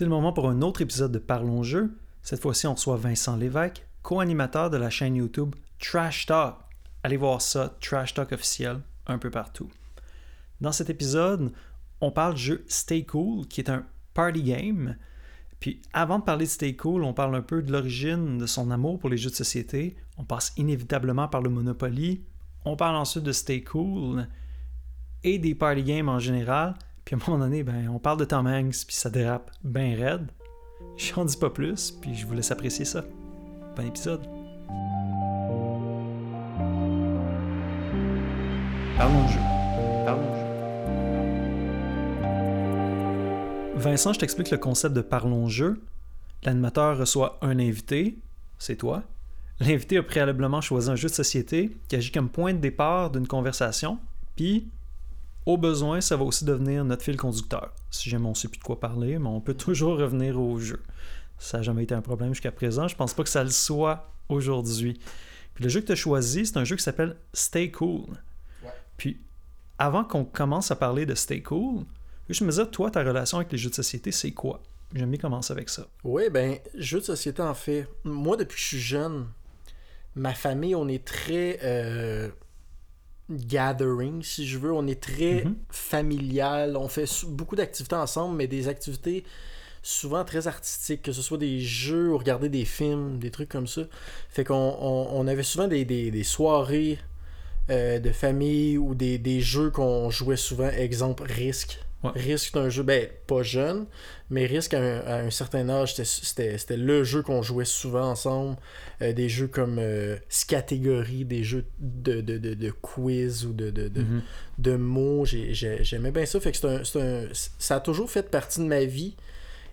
C'est le moment pour un autre épisode de Parlons Jeu. Cette fois-ci, on reçoit Vincent Lévesque, co-animateur de la chaîne YouTube Trash Talk. Allez voir ça, Trash Talk officiel, un peu partout. Dans cet épisode, on parle du jeu Stay Cool, qui est un party game. Puis avant de parler de Stay Cool, on parle un peu de l'origine de son amour pour les jeux de société. On passe inévitablement par le Monopoly. On parle ensuite de Stay Cool et des party games en général. Puis à un moment donné, ben, on parle de Tom Hanks, puis ça dérape bien raide. J'en dis pas plus, puis je vous laisse apprécier ça. Bon épisode. Parlons jeu. Vincent, je t'explique le concept de Parlons jeu. L'animateur reçoit un invité, c'est toi. L'invité a préalablement choisi un jeu de société qui agit comme point de départ d'une conversation, puis au besoin, ça va aussi devenir notre fil conducteur. Si jamais on ne sait plus de quoi parler, mais on peut toujours revenir au jeu. Ça n'a jamais été un problème jusqu'à présent. Je pense pas que ça le soit aujourd'hui. Puis le jeu que tu as choisi, c'est un jeu qui s'appelle Stay Cool. Puis avant qu'on commence à parler de Stay Cool, je me disais, toi, ta relation avec les jeux de société, c'est quoi? J'aime bien commencer avec ça. Oui, ben, jeux de société, en fait. Moi, depuis que je suis jeune, ma famille, on est très euh, gathering, si je veux. On est très Mhm. familial. On fait beaucoup d'activités ensemble, mais des activités souvent très artistiques, que ce soit des jeux ou regarder des films, des trucs comme ça. Fait qu'on on, on avait souvent des, des- des soirées euh, de famille ou des, des jeux qu'on jouait souvent. Exemple, Risk. Ouais. Risk, c'est un jeu, ben, pas jeune, mais Risk, à un, à un certain âge, c'était- le jeu qu'on jouait souvent ensemble. Euh, des jeux comme euh, Scatégorie, des jeux de, de, de, de quiz ou de, de, de, Mhm. de mots. J'ai- j'ai- J'aimais bien ça. Fait que un, un- ça a toujours fait partie de ma vie.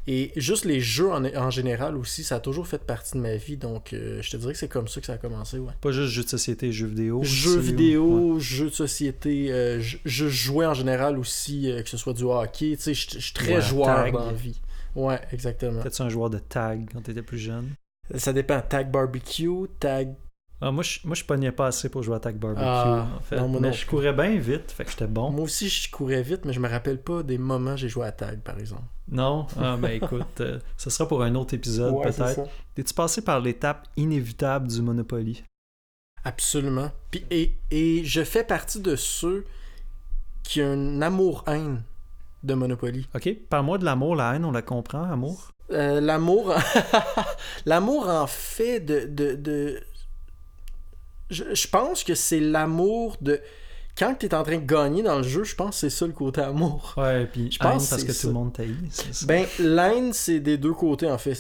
Et juste les jeux en, en général aussi, ça a toujours fait partie de ma vie. Donc, euh, je te dirais que c'est comme ça que ça a commencé. Ouais. Pas juste jeux de société, jeux vidéo. Jeux vidéo, ouais. jeux de société, euh, je, je jouais en général aussi, euh, que ce soit du hockey. Tu sais, je suis très Ouais, joueur tag. dans la vie. Ouais, exactement. Peut-être un joueur de tag quand t'étais plus jeune? Ça dépend. Tag barbecue, tag. Ah, moi, je, moi, je pognais pas assez pour jouer à Tag Barbecue, Ah, en fait. non, moi mais non je courais bien vite, fait que j'étais bon. Moi aussi, je courais vite, mais je me rappelle pas des moments où j'ai joué à tag, par exemple. Non? Ah, ben écoute, euh, ce sera pour un autre épisode, Ouais, peut-être. Es-tu passé par l'étape inévitable du Monopoly? Absolument. Puis, et, et je fais partie de ceux qui ont un amour-haine de Monopoly. Ok, parle-moi de l'amour, la haine, on la comprend, amour? Euh, l'amour l'amour en fait de, de, de- Je, je pense que c'est l'amour de quand tu es en train de gagner dans le jeu je pense que c'est ça le côté amour Ouais, puis Je pense parce que tout le monde ça. ben l'haine c'est des deux côtés en fait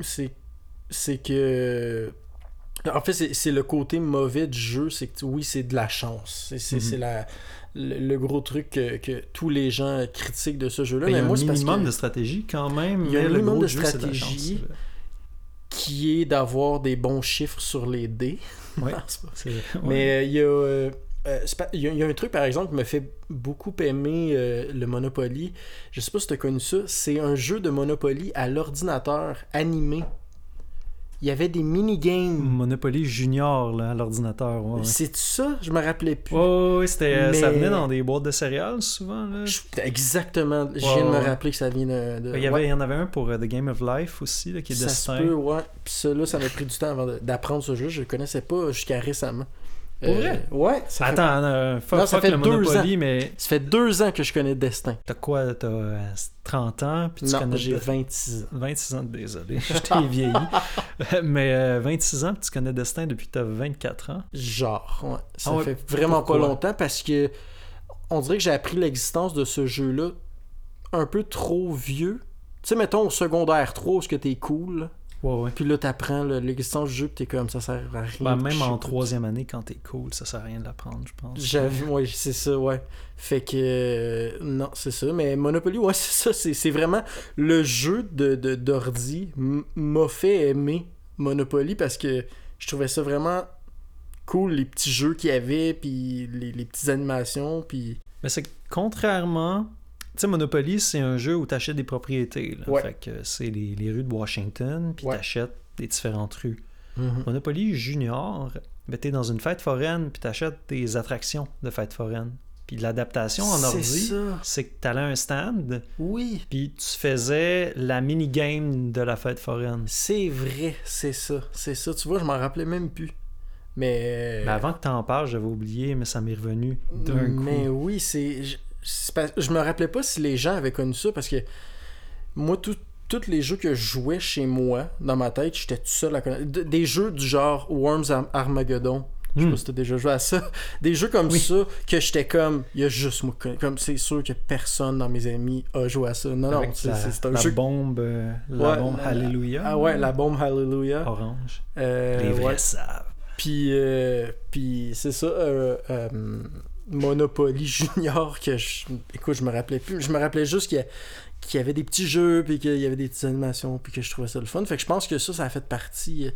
c'est que en fait c'est le côté mauvais du jeu c'est que oui c'est de la chance c'est Mhm. la le, le gros truc que, que tous les gens critiquent de ce jeu là Ben, il y a moi un c'est parce minimum que- de stratégie quand même, Il y a un le minimum gros de jeu, stratégie. Qui est d'avoir des bons chiffres sur les dés Ouais. Mais euh, il y a. euh, y, y un truc par exemple qui me fait beaucoup aimer euh, le Monopoly. Je sais pas si tu as connu ça. C'est un jeu de Monopoly à l'ordinateur animé. Il y avait des mini-games. Monopoly Junior là, à l'ordinateur. Ouais, ouais. C'est ça? Je me rappelais plus. Ouais, ouais, c'était, euh, ça venait dans des boîtes de céréales souvent. Là. Je- Exactement. Je viens de me rappeler que ça vient de. de- Il y, avait, il y en avait un pour euh, The Game of Life aussi, là, qui est ça Destin. se peut, ouais. Puis ça, là, ça m'a pris du temps avant d'apprendre ce jeu. Je le connaissais pas jusqu'à récemment. Euh, Pour vrai? Ouais. Ça fait, Attends, euh, fuck, Non, ça fuck fait le deux Monopoly, mais ça fait deux ans que je connais Destin. t'as quoi T'as euh, 30 ans, puis tu Non, connais j'ai de- 26 ans. 26 ans, désolé, je t'ai vieilli. mais euh, 26 ans, puis tu connais Destin depuis que t'as 24 ans? Genre, ouais. Ça Ah ouais, fait vraiment pourquoi? pas longtemps parce que on dirait que j'ai appris l'existence de ce jeu-là un peu trop vieux. Tu sais, mettons au secondaire 3, où ce que t'es cool, Ouais, ouais. puis là t'apprends l'existence du jeu, puis t'es comme ça sert à rien. Ben, même en troisième année, quand t'es cool, ça sert à rien de l'apprendre, je pense. J'avoue, ouais, c'est ça, ouais. Fait que, euh, non, c'est ça. Mais Monopoly, ouais, c'est ça. C'est, vraiment le jeu de, de, d'ordi m'a fait aimer Monopoly parce que je trouvais ça vraiment cool, les petits jeux qu'il y avait, puis les, les petites animations, puis... Mais c'est que contrairement. Tu sais, Monopoly, c'est un jeu où tu achètes des propriétés. Là. Ouais. Fait que c'est les, les rues de Washington, puis Ouais. tu achètes des différentes rues. Monopoly Junior, ben, t'es dans une fête foraine, puis t'achètes des attractions de fête foraine. Puis l'adaptation en C'est ordi, ça. c'est que tu allais à un stand, Oui. puis tu faisais la mini-game de la fête foraine. C'est vrai, c'est ça. C'est ça. Tu vois, je m'en rappelais même plus. Mais. Mais avant que tu en parles, j'avais oublié, mais ça m'est revenu d'un Mais coup. oui, c'est. Je, me rappelais pas si les gens avaient connu ça parce que moi, tout- tous les jeux que je jouais chez moi, dans ma tête, j'étais tout seul à connaître. Des jeux du genre Worms Ar- Armageddon. Je sais Hmm. pas si t'as déjà joué à ça. Des jeux comme Oui. ça que j'étais comme. Il y a juste moi. Comme c'est sûr que personne dans mes amis a joué à ça. Non, non, Avec c'est un la jeu. bombe, euh, la Ouais, bombe Alléluia. Ah ouais, la bombe Hallelujah. Orange. Euh, Les vrais ouais. savent. Puis, euh, puis c'est ça, Monopoly Junior, que je, écoute, je me rappelais plus. Je me rappelais juste qu'il y, avait des petits jeux, puis qu'il y avait des petites animations, puis que je trouvais ça le fun. Fait que je pense que ça, ça a fait partie.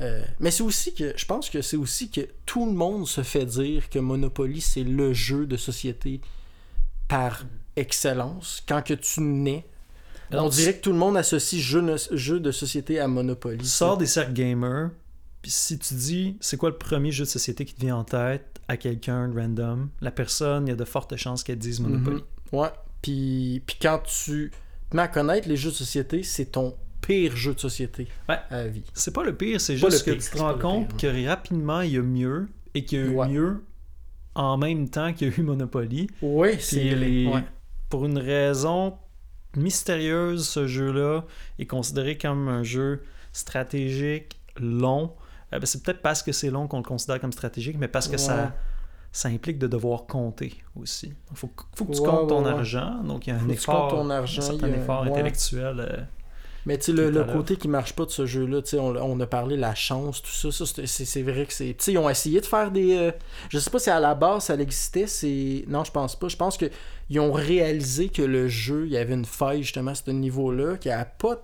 euh, mais c'est aussi que, je pense que c'est aussi que tout le monde se fait dire que Monopoly, c'est le jeu de société par excellence. Quand que tu nais, Alors, on dirait que tout le monde associe jeu, no- jeu de société à Monopoly. Sors des cercles gamers, puis si tu dis c'est quoi le premier jeu de société qui te vient en tête à quelqu'un de random, la personne, il y a de fortes chances qu'elle dise Monopoly. Mhm. Ouais. Puis, puis quand tu te mets à connaître les jeux de société, c'est ton pire jeu de société Ouais. à vie. C'est pas le pire, c'est juste que pire, tu te rends compte pire, que rapidement il y a mieux et qu'il y a eu Ouais. mieux en même temps qu'il y a eu Monopoly. Oui, c'est les- pour une raison mystérieuse, ce jeu-là est considéré comme un jeu stratégique long. Euh, ben, c'est peut-être parce que c'est long qu'on le considère comme stratégique, mais parce que Ouais. ça, ça implique de devoir compter aussi. Il faut, que- faut que tu Ouais, comptes ton argent, donc il y a un Faut effort, comptes ton argent, un certain a- effort intellectuel. euh, Mais tu sais, le, le côté qui marche pas de ce jeu-là, tu on, on a parlé la chance, tout ça, ça c'est- vrai que c'est... Tu sais, ils ont essayé de faire des... euh, je sais pas si à la base ça existait, c'est... Non, je pense pas. Je pense que ils ont réalisé que le jeu, il y avait une faille justement à ce niveau-là, qu'il n'y a pas,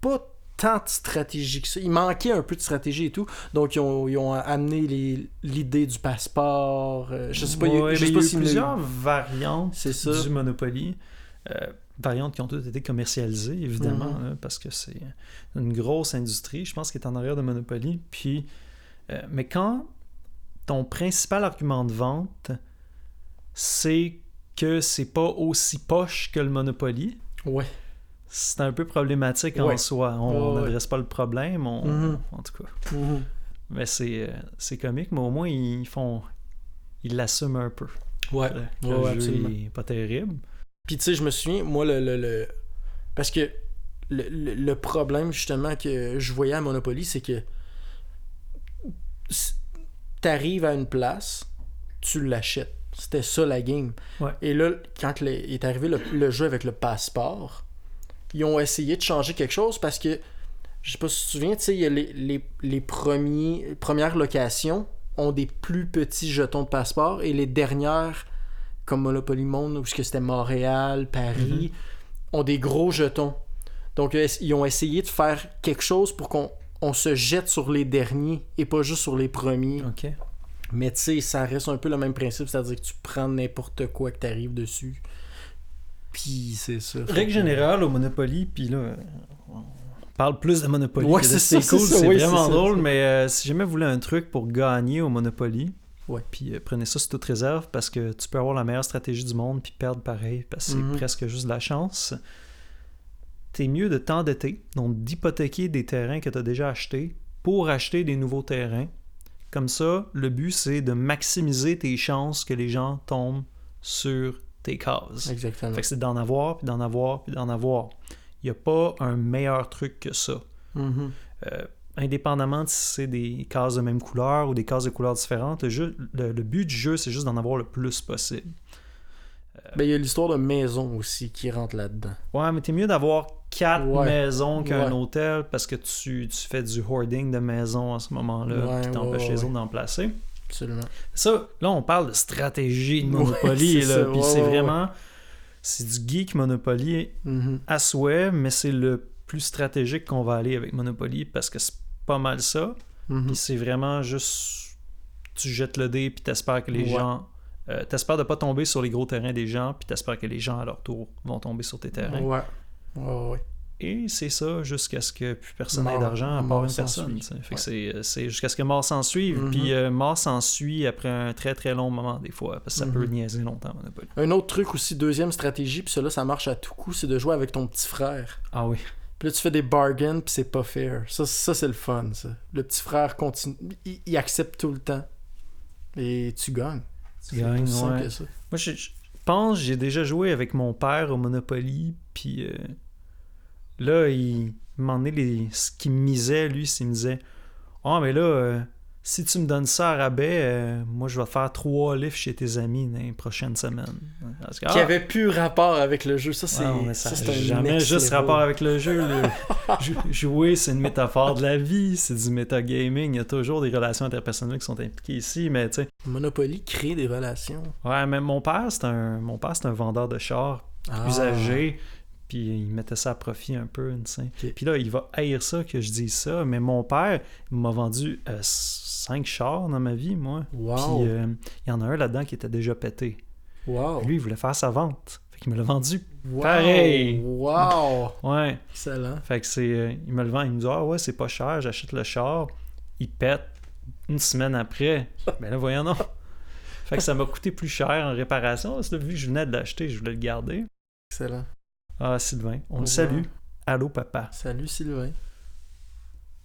pas tant de stratégie que ça. Il manquait un peu de stratégie et tout. Donc, ils ont, ils ont amené l'idée du passeport. euh, je sais pas, il je sais il y pas a eu s'il y a eu- plusieurs variantes ça. du Monopoly. Euh, variantes qui ont toutes été commercialisées, évidemment, Mhm. là, parce que c'est une grosse industrie, je pense, qui est en arrière de Monopoly. Puis, euh, mais quand ton principal argument de vente, c'est que c'est pas aussi poche que le Monopoly, Ouais. C'est un peu problématique en soi. On Ouais, ouais. n'adresse pas le problème, on- Mhm. en tout cas. Mhm. Mais c'est euh, c'est comique, mais au moins, ils font... Ils l'assument un peu. Ouais. le ouais, jeu absolument. est pas terrible. Puis tu sais, je me souviens, moi, le. le, le- Parce que le, le- problème, justement, que je voyais à Monopoly, c'est que. T'arrives à une place, tu l'achètes. C'était ça la game. Et là, quand est arrivé le, le jeu avec le passeport, ils ont essayé de changer quelque chose parce que. Je sais pas si tu te souviens, tu sais, les, les, les premiers, premières locations ont des plus petits jetons de passeport et les dernières comme Monopoly Monde, où c'était Montréal, Paris, ont des gros jetons. Donc, ils ont essayé de faire quelque chose pour qu'on on se jette sur les derniers et pas juste sur les premiers. OK. Mais tu sais, ça reste un peu le même principe, c'est-à-dire que tu prends n'importe quoi que t'arrives dessus. Puis c'est ça. Fait Règle générale au Monopoly, puis là, on parle plus de Monopoly. Ouais, c'est cool, c'est oui, vraiment ça. drôle, mais euh, si jamais vous voulez un truc pour gagner au Monopoly, Ouais. puis euh, prenez ça sous toute réserve parce que tu peux avoir la meilleure stratégie du monde puis perdre pareil parce que c'est Mhm. presque juste de la chance. T'es mieux de t'endetter, donc d'hypothéquer des terrains que tu as déjà achetés pour acheter des nouveaux terrains. Comme ça, le but c'est de maximiser tes chances que les gens tombent sur tes cases. Exactement. Fait que c'est d'en avoir, puis d'en avoir, puis d'en avoir. Il n'y a pas un meilleur truc que ça. Mhm. Euh, indépendamment de si c'est des cases de même couleur ou des cases de couleurs différentes, le, jeu- le- le but du jeu, c'est juste d'en avoir le plus possible. Ben, il y a l'histoire de maison aussi qui rentre là-dedans. Ouais, mais t'es mieux d'avoir quatre Ouais. maisons qu'un Ouais. hôtel parce que tu, tu fais du hoarding de maisons à ce moment-là, Ouais, t'empêches ouais, les autres d'en placer. Absolument. Ça, là, on parle de stratégie de Monopoly, c'est là, puis c'est vraiment... C'est du geek Monopoly Mhm. à souhait, mais c'est le plus stratégique qu'on va aller avec Monopoly parce que c'est pas mal ça. Mhm. Puis c'est vraiment juste. Tu jettes le dé, puis t'espères que les Ouais. gens. euh, t'espères de pas tomber sur les gros terrains des gens, puis t'espères que les gens à leur tour vont tomber sur tes terrains. Ouais. Ouais, ouais. Et c'est ça jusqu'à ce que plus personne n'ait d'argent à part une personne. Ouais. c'est- c'est jusqu'à ce que mort s'en suive. Mhm. Puis euh, mort s'en suit après un très très long moment, des fois, parce que ça peut niaiser longtemps, Monopoly. Un autre truc aussi, deuxième stratégie, puis cela, ça marche à tout coup, c'est de jouer avec ton petit frère. Ah oui. Puis là, tu fais des bargains, puis c'est pas fair. Ça, ça c'est le fun, ça. Le petit frère continue. Il, il accepte tout le temps. Et tu gagnes. Tu gagnes, aussi simple ouais. que ça. Moi, je, je pense j'ai déjà joué avec mon père au Monopoly, puis euh, là, il m'en est les, ce qu'il me misait, lui, c'est qu'il me disait Ah, mais là, euh, si tu me donnes ça à rabais, euh, moi, je vais faire trois livres chez tes amis dans les prochaines semaines. Parce que, Qui ah, avait plus rapport avec le jeu. Ça, c'est ouais, mais ça jamais juste rapport avec le jeu. le- jouer, c'est une métaphore de la vie, c'est du metagaming. Il y a toujours des relations interpersonnelles qui sont impliquées ici, mais tu sais. Monopoly crée des relations. Ouais, mais mon père, c'est un, mon père, c'est un vendeur de chars Ah. usagé, puis il mettait ça à profit un peu, tu sais. Ok. Puis là, il va haïr ça que je dise ça, mais mon père m'a vendu euh, cinq chars dans ma vie, moi. Wow. Puis euh, il y en a un là-dedans qui était déjà pété. wow. Lui, il voulait faire sa vente. Fait qu'il me l'a vendu. Wow. pareil. Wow. Ouais. Excellent. Fait que c'est... euh, il me le vend, il me dit « Ah ouais, c'est pas cher, j'achète le char. » Il pète une semaine après. Ben là, voyons non. Fait que ça m'a coûté plus cher en réparation. Parce que vu que je venais de l'acheter, je voulais le garder. Excellent. Ah, Sylvain, on le salue. Allô, papa. Salut Sylvain.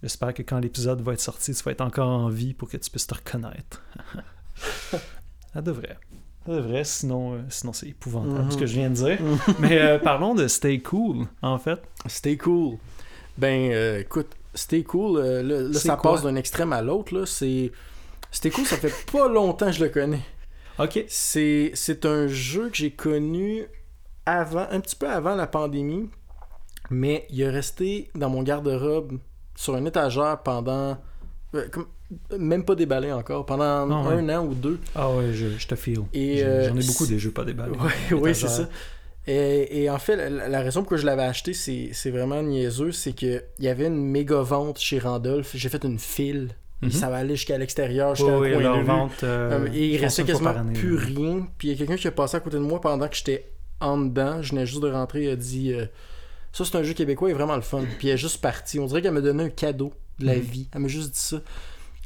J'espère que quand l'épisode va être sorti, tu vas être encore en vie pour que tu puisses te reconnaître. Ça devrait. Ça devrait, sinon, euh, sinon c'est épouvantable Mhm. ce que je viens de dire. Mais euh, parlons de Stay Cool, en fait. Stay cool. Ben, euh, écoute, Stay cool, là, là, C'est ça quoi? passe d'un extrême à l'autre. là. C'est... Stay cool, ça fait pas longtemps que je le connais. Ok. C'est, c'est un jeu que j'ai connu avant, un petit peu avant la pandémie, mais il est resté dans mon garde-robe sur une étagère pendant. euh, comme- même pas déballé encore, pendant Ah ouais. un an ou deux. Ah ouais, je, je te. Et, J'ai- euh, J'en ai beaucoup c'est- des jeux pas déballés. Ouais, oui, c'est Étagère. ça. Et, et en fait, la, la raison pour laquelle je l'avais acheté, c'est, c'est vraiment niaiseux, c'est que il y avait une méga vente chez Randolph. J'ai fait une file. Mhm. ça va aller jusqu'à l'extérieur, Oui, jusqu'à oui, leur de rue. vente. euh, Euh, et il restait quasiment année, plus rien. Puis il y a quelqu'un qui a passé à côté de moi pendant que j'étais en dedans. Je venais juste de rentrer. Il a dit euh, Ça, c'est un jeu québécois, il est vraiment le fun. Puis elle est juste partie. On dirait qu'elle m'a donné un cadeau de la Mhm. vie. Elle m'a juste dit ça.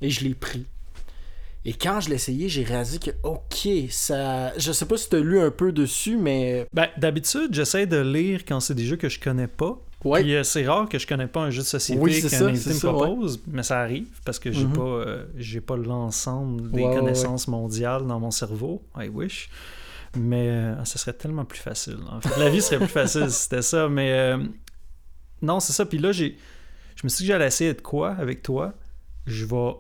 Et je l'ai pris. Et quand je l'ai essayé, j'ai réalisé que, ok, ça. Je sais pas si tu as lu un peu dessus, mais. Ben, d'habitude, j'essaie de lire quand c'est des jeux que je connais pas. Ouais. Puis euh, c'est rare que je connais pas un jeu de société Oui, qu'un invité me ça, ouais. propose, mais ça arrive parce que j'ai Mhm. pas euh, j'ai pas l'ensemble des ouais, connaissances mondiales dans mon cerveau. I wish. Mais euh, ça serait tellement plus facile. En fait, la vie serait plus facile si c'était ça. Mais euh, non, c'est ça. Puis là, j'ai je me suis dit que j'allais essayer de quoi avec toi? Je vais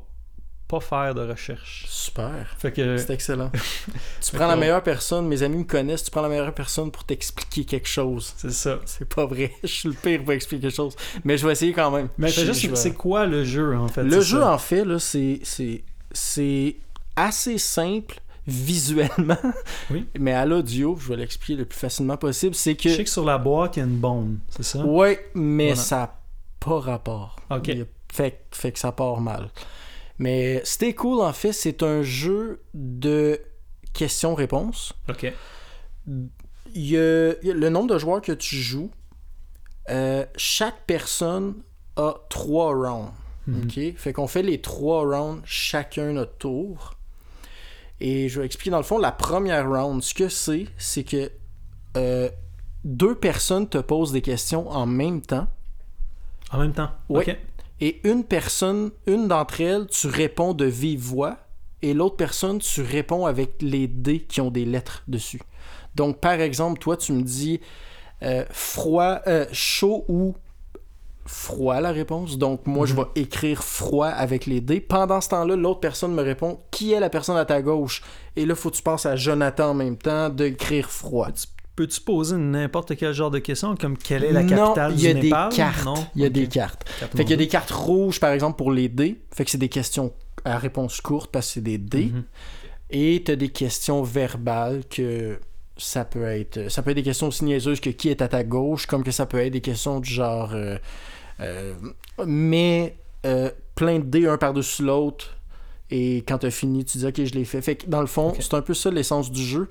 pas faire de recherche. Super. Fait que C'est excellent. tu prends la meilleure personne, mes amis me connaissent, tu prends la meilleure personne pour t'expliquer quelque chose. c'est ça. C'est pas vrai, je suis le pire pour expliquer quelque chose. Mais je vais essayer quand même. Mais Je- fais juste, je vais- c'est quoi le jeu en fait? Le jeu, ça? en fait, là, c'est, c'est, c'est assez simple visuellement, Oui. mais à l'audio, je vais l'expliquer le plus facilement possible, c'est que... Je sais que sur la boîte, il y a une bombe, c'est ça? Ouais, mais Voilà. ça n'a pas rapport. Ok. Il y a- Fait, fait que ça part mal. Mais Stay Cool, en fait, c'est un jeu de questions-réponses. Ok. Il y a, il y a le nombre de joueurs que tu joues. euh, chaque personne a trois rounds. Mhm. OK? Fait qu'on fait les trois rounds chacun notre tour. Et je vais expliquer dans le fond la première round. Ce que c'est, c'est que euh, deux personnes te posent des questions en même temps. En même temps. Ok. Et une personne, une d'entre elles, tu réponds de vive voix. Et l'autre personne, tu réponds avec les dés qui ont des lettres dessus. Donc, par exemple, toi, tu me dis euh, froid, euh, chaud ou froid la réponse. Donc, moi, je Mhm. vais écrire froid avec les dés. Pendant ce temps-là, l'autre personne me répond qui est la personne à ta gauche? Et là, faut que tu penses à Jonathan en même temps d'écrire froid. Peux-tu poser n'importe quel genre de question, comme quelle est la non, capitale il y a du des Népal? cartes. Non? Il y a des cartes. Carte Fait qu'il y a des cartes rouges, par exemple, pour les dés. Fait que c'est des questions à réponse courte parce que c'est des dés. Mhm. Et t'as des questions verbales que ça peut être. Ça peut être des questions aussi niaiseuses que qui est à ta gauche, comme que ça peut être des questions du genre. euh, mais euh, plein de dés un par-dessus l'autre. Et quand t'as fini, tu dis ok, je l'ai fait. Fait que dans le fond, c'est un peu ça l'essence du jeu.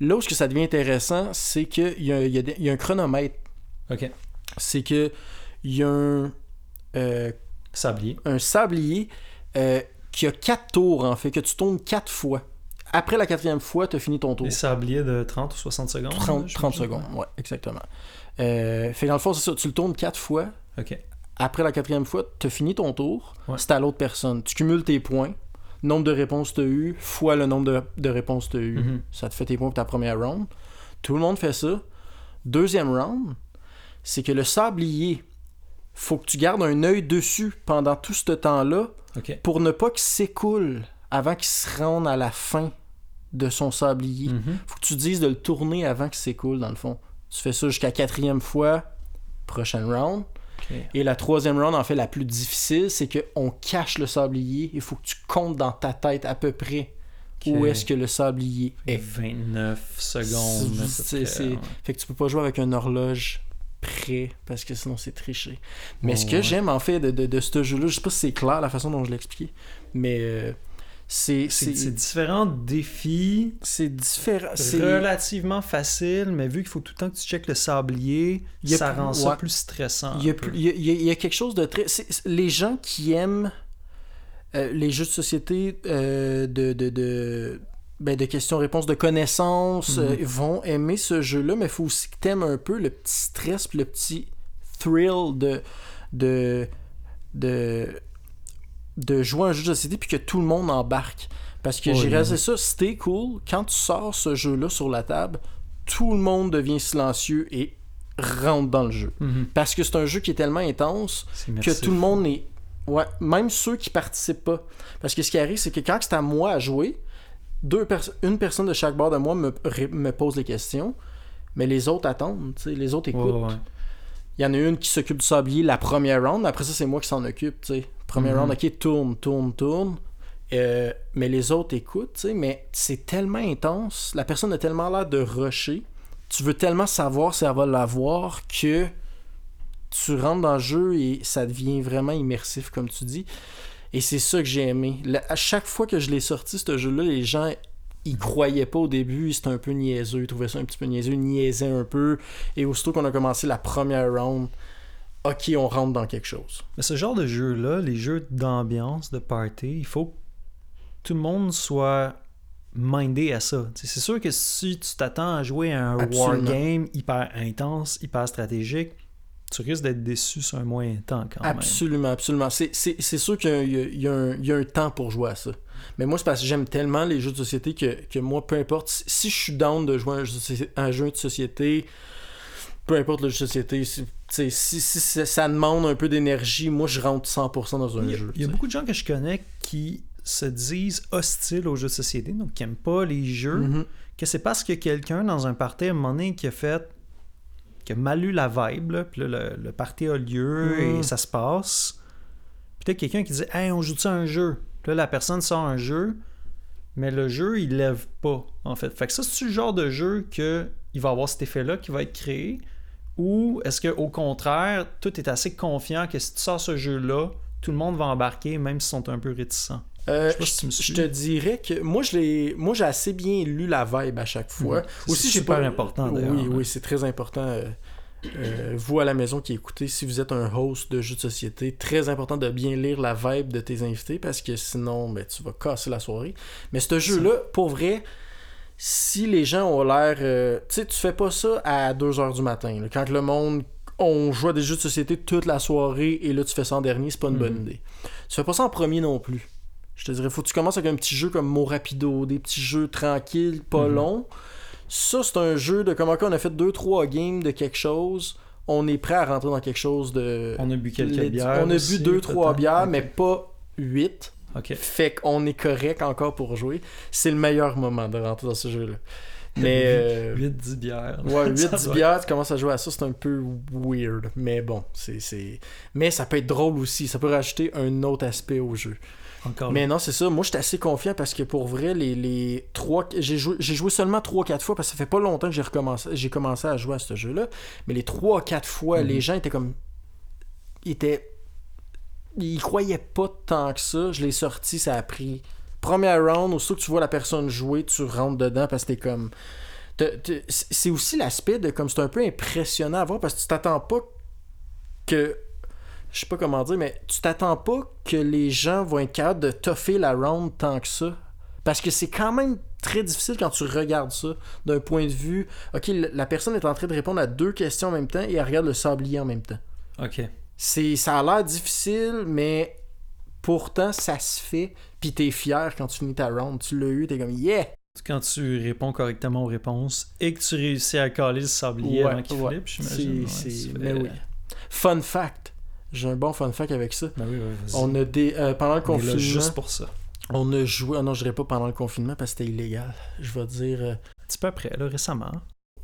Là où ce que ça devient intéressant, c'est qu'il y y a y un chronomètre Ok. c'est que il y a un, euh, Sablier. un sablier euh, qui a quatre tours, en fait, que tu tournes quatre fois. Après la quatrième fois, tu as fini ton tour. Des sabliers de 30 ou 60 secondes. 30, je 30 pense. secondes, ouais, exactement. Euh, fait que dans le fond, c'est ça, tu le tournes quatre fois. Ok. Après la quatrième fois, tu as fini ton tour. Ouais. C'est à l'autre personne. Tu cumules tes points. Nombre de réponses tu as eu, fois le nombre de, de réponses tu as eu. Mhm. Ça te fait tes points pour ta première round. Tout le monde fait ça. Deuxième round, c'est que le sablier, faut que tu gardes un œil dessus pendant tout ce temps-là pour ne pas qu'il s'écoule avant qu'il se rende à la fin de son sablier. Mhm. Faut que tu dises de le tourner avant qu'il s'écoule, dans le fond. Tu fais ça jusqu'à quatrième fois, prochaine round. Et la troisième round, en fait, la plus difficile, c'est qu'on cache le sablier. Il faut que tu comptes dans ta tête à peu près où est-ce que le sablier est. 29 secondes. C'est- c'est-. Fait que tu peux pas jouer avec une horloge près parce que sinon c'est triché. Mais ce que Ouais. j'aime en fait de, de, de ce jeu-là, je sais pas si c'est clair la façon dont je l'ai expliqué, mais euh, c'est différents défis c'est différent. C'est relativement facile, mais vu qu'il faut tout le temps que tu checkes le sablier, Il y a ça plus- rend ça ouais. plus stressant. Il y, a un peu. plus- il y a- il y a- il y a quelque chose de très. les gens qui aiment euh, les jeux de société euh, de, de, de, ben, de questions-réponses, de connaissances, Mhm. euh, vont aimer ce jeu-là, mais il faut aussi que tu aimes un peu le petit stress, puis le petit thrill de. de, de de jouer à un jeu de société puis que tout le monde embarque. Parce que Ouais, j'ai réalisé ça, c'était cool. Quand tu sors ce jeu-là sur la table, tout le monde devient silencieux et rentre dans le jeu. Mhm. Parce que c'est un jeu qui est tellement intense que tout le monde est. Ouais, même ceux qui participent pas. Parce que ce qui arrive, c'est que quand c'est à moi à jouer, deux pers- une personne de chaque bord de moi me, pose les questions, mais les autres attendent, les autres écoutent. Ouais, ouais. Il y en a une qui s'occupe du sablier la première round, après ça, c'est moi qui s'en occupe, tu sais. Première Mhm. round, ok, tourne, tourne, tourne. Euh, mais les autres écoutent, tu sais, mais c'est tellement intense. La personne a tellement l'air de rusher. Tu veux tellement savoir si elle va l'avoir que tu rentres dans le jeu et ça devient vraiment immersif, comme tu dis. Et c'est ça que j'ai aimé. La- à chaque fois que je l'ai sorti, ce jeu-là, les gens ils croyaient pas au début, c'était un peu niaiseux, ils trouvaient ça un petit peu niaiseux, ils niaisaient un peu. Et aussitôt qu'on a commencé la première round, ok, on rentre dans quelque chose. Mais ce genre de jeu-là, les jeux d'ambiance, de party, il faut que tout le monde soit mindé à ça. C'est sûr que si tu t'attends à jouer à un Absolument. wargame hyper intense, hyper stratégique, tu risques d'être déçu sur un moyen temps quand même. Absolument, absolument. C'est, sûr qu'il y a, y y un, temps pour jouer à ça. Mais moi, c'est parce que j'aime tellement les jeux de société que, que moi, peu importe, si, je suis down de jouer à un jeu de, soci- à un jeu de société, peu importe le jeu de société, si, si, si ça, ça demande un peu d'énergie, moi, je rentre 100% dans un Il y a, jeu. il y a beaucoup de gens que je connais qui se disent hostiles aux jeux de société, donc qui n'aiment pas les jeux, Mhm. que c'est parce que quelqu'un dans un party à un moment donné qui a fait qui a mal eu la vibe, là, puis là, le, le party a lieu Mhm. et ça se passe. Peut-être quelqu'un qui dit Hey, on joue-tu à un jeu? Puis là, la personne sort un jeu, mais le jeu, il lève pas, en fait. Fait que ça, c'est le genre de jeu que il va avoir cet effet-là qui va être créé, ou est-ce que au contraire, tout est assez confiant que si tu sors ce jeu-là, tout le monde va embarquer, même s'ils sont un peu réticents? Euh, Je si te dirais que moi je l'ai moi j'ai assez bien lu la vibe à chaque fois. Mhm. C'est Aussi super j'ai pas- important, d'ailleurs, Oui oui, c'est très important euh, euh, vous à la maison qui écoutez, si vous êtes un host de jeux de société, très important de bien lire la vibe de tes invités parce que sinon ben, tu vas casser la soirée. Mais ce jeu-là, pour vrai, si les gens ont l'air. euh, tu sais, tu fais pas ça à 2h du matin. là, quand le monde. On joue à des jeux de société toute la soirée et là tu fais ça en dernier, c'est pas une bonne Mhm. idée. Tu fais pas ça en premier non plus. Je te dirais, faut que tu commences avec un petit jeu comme Mo Rapido, des petits jeux tranquilles, pas Mhm. longs. Ça, c'est un jeu de comment on a fait 2-3 games de quelque chose. On est prêt à rentrer dans quelque chose de. On a bu quelques bières. On a bu 2-3 peut-être. bières, mais pas 8. Fait qu'on est correct encore pour jouer. C'est le meilleur moment de rentrer dans ce jeu-là. Mais. euh, 8-10 bières. Ouais, 8 Ça 10 doit bières, tu commences à jouer à ça, c'est un peu weird. Mais bon, c'est. Mais ça peut être drôle aussi. Ça peut rajouter un autre aspect au jeu. Encore Mais non, c'est ça. Moi, j'étais assez confiant parce que pour vrai, les, les trois, j'ai joué, joué seulement 3-4 fois parce que ça fait pas longtemps que j'ai recommencé, j'ai commencé à jouer à ce jeu-là. Mais les 3-4 fois, Mhm. les gens étaient comme. Ils étaient. Ils croyaient pas tant que ça. Je l'ai sorti, ça a pris. Première round, aussitôt que tu vois la personne jouer, tu rentres dedans parce que t'es comme. C'est aussi l'aspect de comme c'est un peu impressionnant à voir parce que tu t'attends pas que je sais pas comment dire, mais tu t'attends pas que les gens vont être capables de toffer la round tant que ça. Parce que c'est quand même très difficile quand tu regardes ça d'un point de vue. Ok, la personne est en train de répondre à deux questions en même temps et elle regarde le sablier en même temps. Ok. C'est, ça a l'air difficile, mais pourtant ça se fait. Puis t'es fier quand tu finis ta round. Tu l'as eu, t'es comme yeah! Quand tu réponds correctement aux réponses et que tu réussis à caler le sablier Ouais, avant qu'il ouais. flippe, j'imagine. Ouais, mais oui. Fun fact. J'ai un bon fun fact avec ça. Ben oui. On a des. euh, pendant le là confinement. juste pour ça. On a joué. Ah non, je dirais pas pendant le confinement parce que c'était illégal. Je vais dire. euh, Un petit peu après, là, récemment.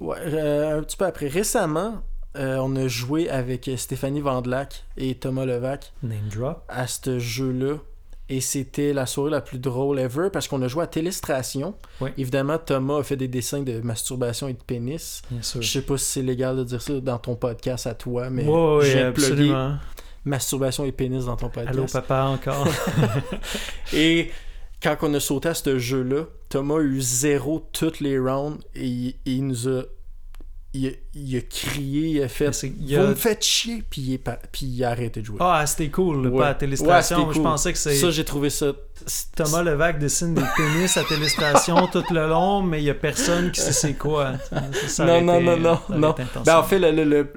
Ouais, euh, un petit peu après. Récemment, euh, on a joué avec Stéphanie Vandelac et Thomas Levac Name drop. à ce jeu-là. Et c'était la soirée la plus drôle ever parce qu'on a joué à Télestration. Oui. Évidemment, Thomas a fait des dessins de masturbation et de pénis. Bien sûr. Je sais pas si c'est légal de dire ça dans ton podcast à toi, mais j'ai absolument. masturbation et pénis dans ton podcast. Allô, papa, encore. Et quand on a sauté à ce jeu-là, Thomas a eu zéro toutes les rounds et il, et il nous a. Il a, il a crié, il a fait. Il y Vous a- me faites chier, puis il, puis il a arrêté de jouer. Ah, c'était cool, Ouais. pas à Téléstation. Ouais, Je pensais que c'est Ça, j'ai trouvé ça. Thomas Levac dessine des pénis à Téléstation tout le long, mais il y a personne qui sait c'est quoi. Ça, ça Non, non, été- non, non. Ben, en fait, le. le,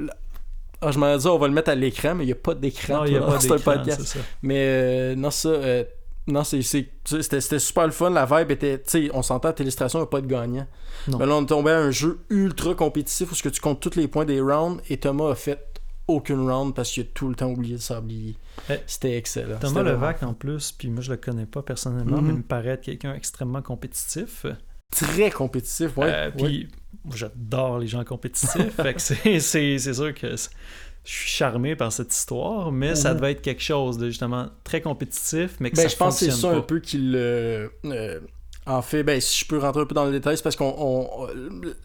Ah, je m'en dit, on va le mettre à l'écran, mais il n'y a pas d'écran. non, il n'y a pour- pas c'est un podcast. Mais euh, non, ça. euh, non, c'était, super le fun. La vibe était. Tu sais, on s'entend, Télestration, il n'y a pas de gagnant. Non. Mais là, on est tombé à un jeu ultra compétitif où ce que tu comptes tous les points des rounds et Thomas a fait aucune round parce qu'il a tout le temps oublié le sablier. Eh, C'était excellent. Thomas Levac, en plus, puis moi je le connais pas personnellement, Mhm. mais il me paraît être quelqu'un extrêmement compétitif. Très compétitif, ouais. Euh, puis j'adore les gens compétitifs. fait que c'est, sûr que je suis charmé par cette histoire, mais ça Mhm. devait être quelque chose de justement très compétitif, mais que Ben, ça je pense que c'est ça pas. un peu qu'il. euh, euh, en fait, ben, si je peux rentrer un peu dans le détail, c'est parce qu'on. on-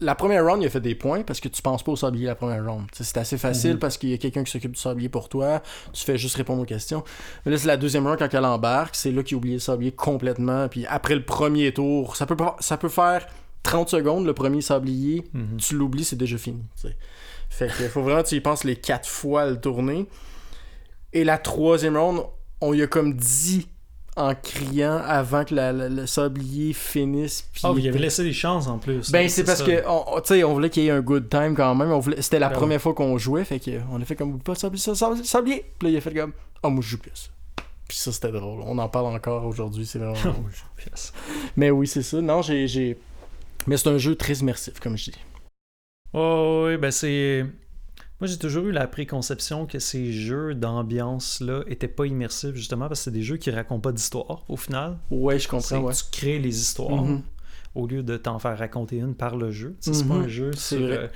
la première round, il a fait des points parce que tu penses pas au sablier la première round. C'est assez facile Mhm. parce qu'il y a quelqu'un qui s'occupe du sablier pour toi. Tu fais juste répondre aux questions. Mais là, c'est la deuxième round quand elle embarque. C'est là qu'il a oublié le sablier complètement. Puis après le premier tour, ça peut, ça peut faire 30 secondes le premier sablier. Mhm. Tu l'oublies, c'est déjà fini. Fait que faut vraiment que tu y penses les quatre fois à le tourner. Et la troisième round, on y a comme dit en criant avant que la- la- le sablier finisse. puis Ah, vous il était- laissé des chances en plus. Ben c'est parce ça. que on, on- tu sais, on voulait qu'il y ait un good time quand même. On voulait, c'était la Ben première fois qu'on jouait, fait que on a fait comme pas sablier, ça, sablier, sablier. Puis là il a fait comme oh moi je joue plus. Puis ça c'était drôle. On en parle encore aujourd'hui, c'est vraiment. drôle. Yes. Mais oui c'est ça. Non j'ai... mais c'est un jeu très immersif comme je dis. Oh, oui, ben c'est. Moi, j'ai toujours eu la préconception que ces jeux d'ambiance-là étaient pas immersifs, justement, parce que c'est des jeux qui racontent pas d'histoire, au final. Ouais je comprends. Ouais. tu crées les histoires Mhm. au lieu de t'en faire raconter une par le jeu. C'est pas Mhm. un jeu sur vrai. euh,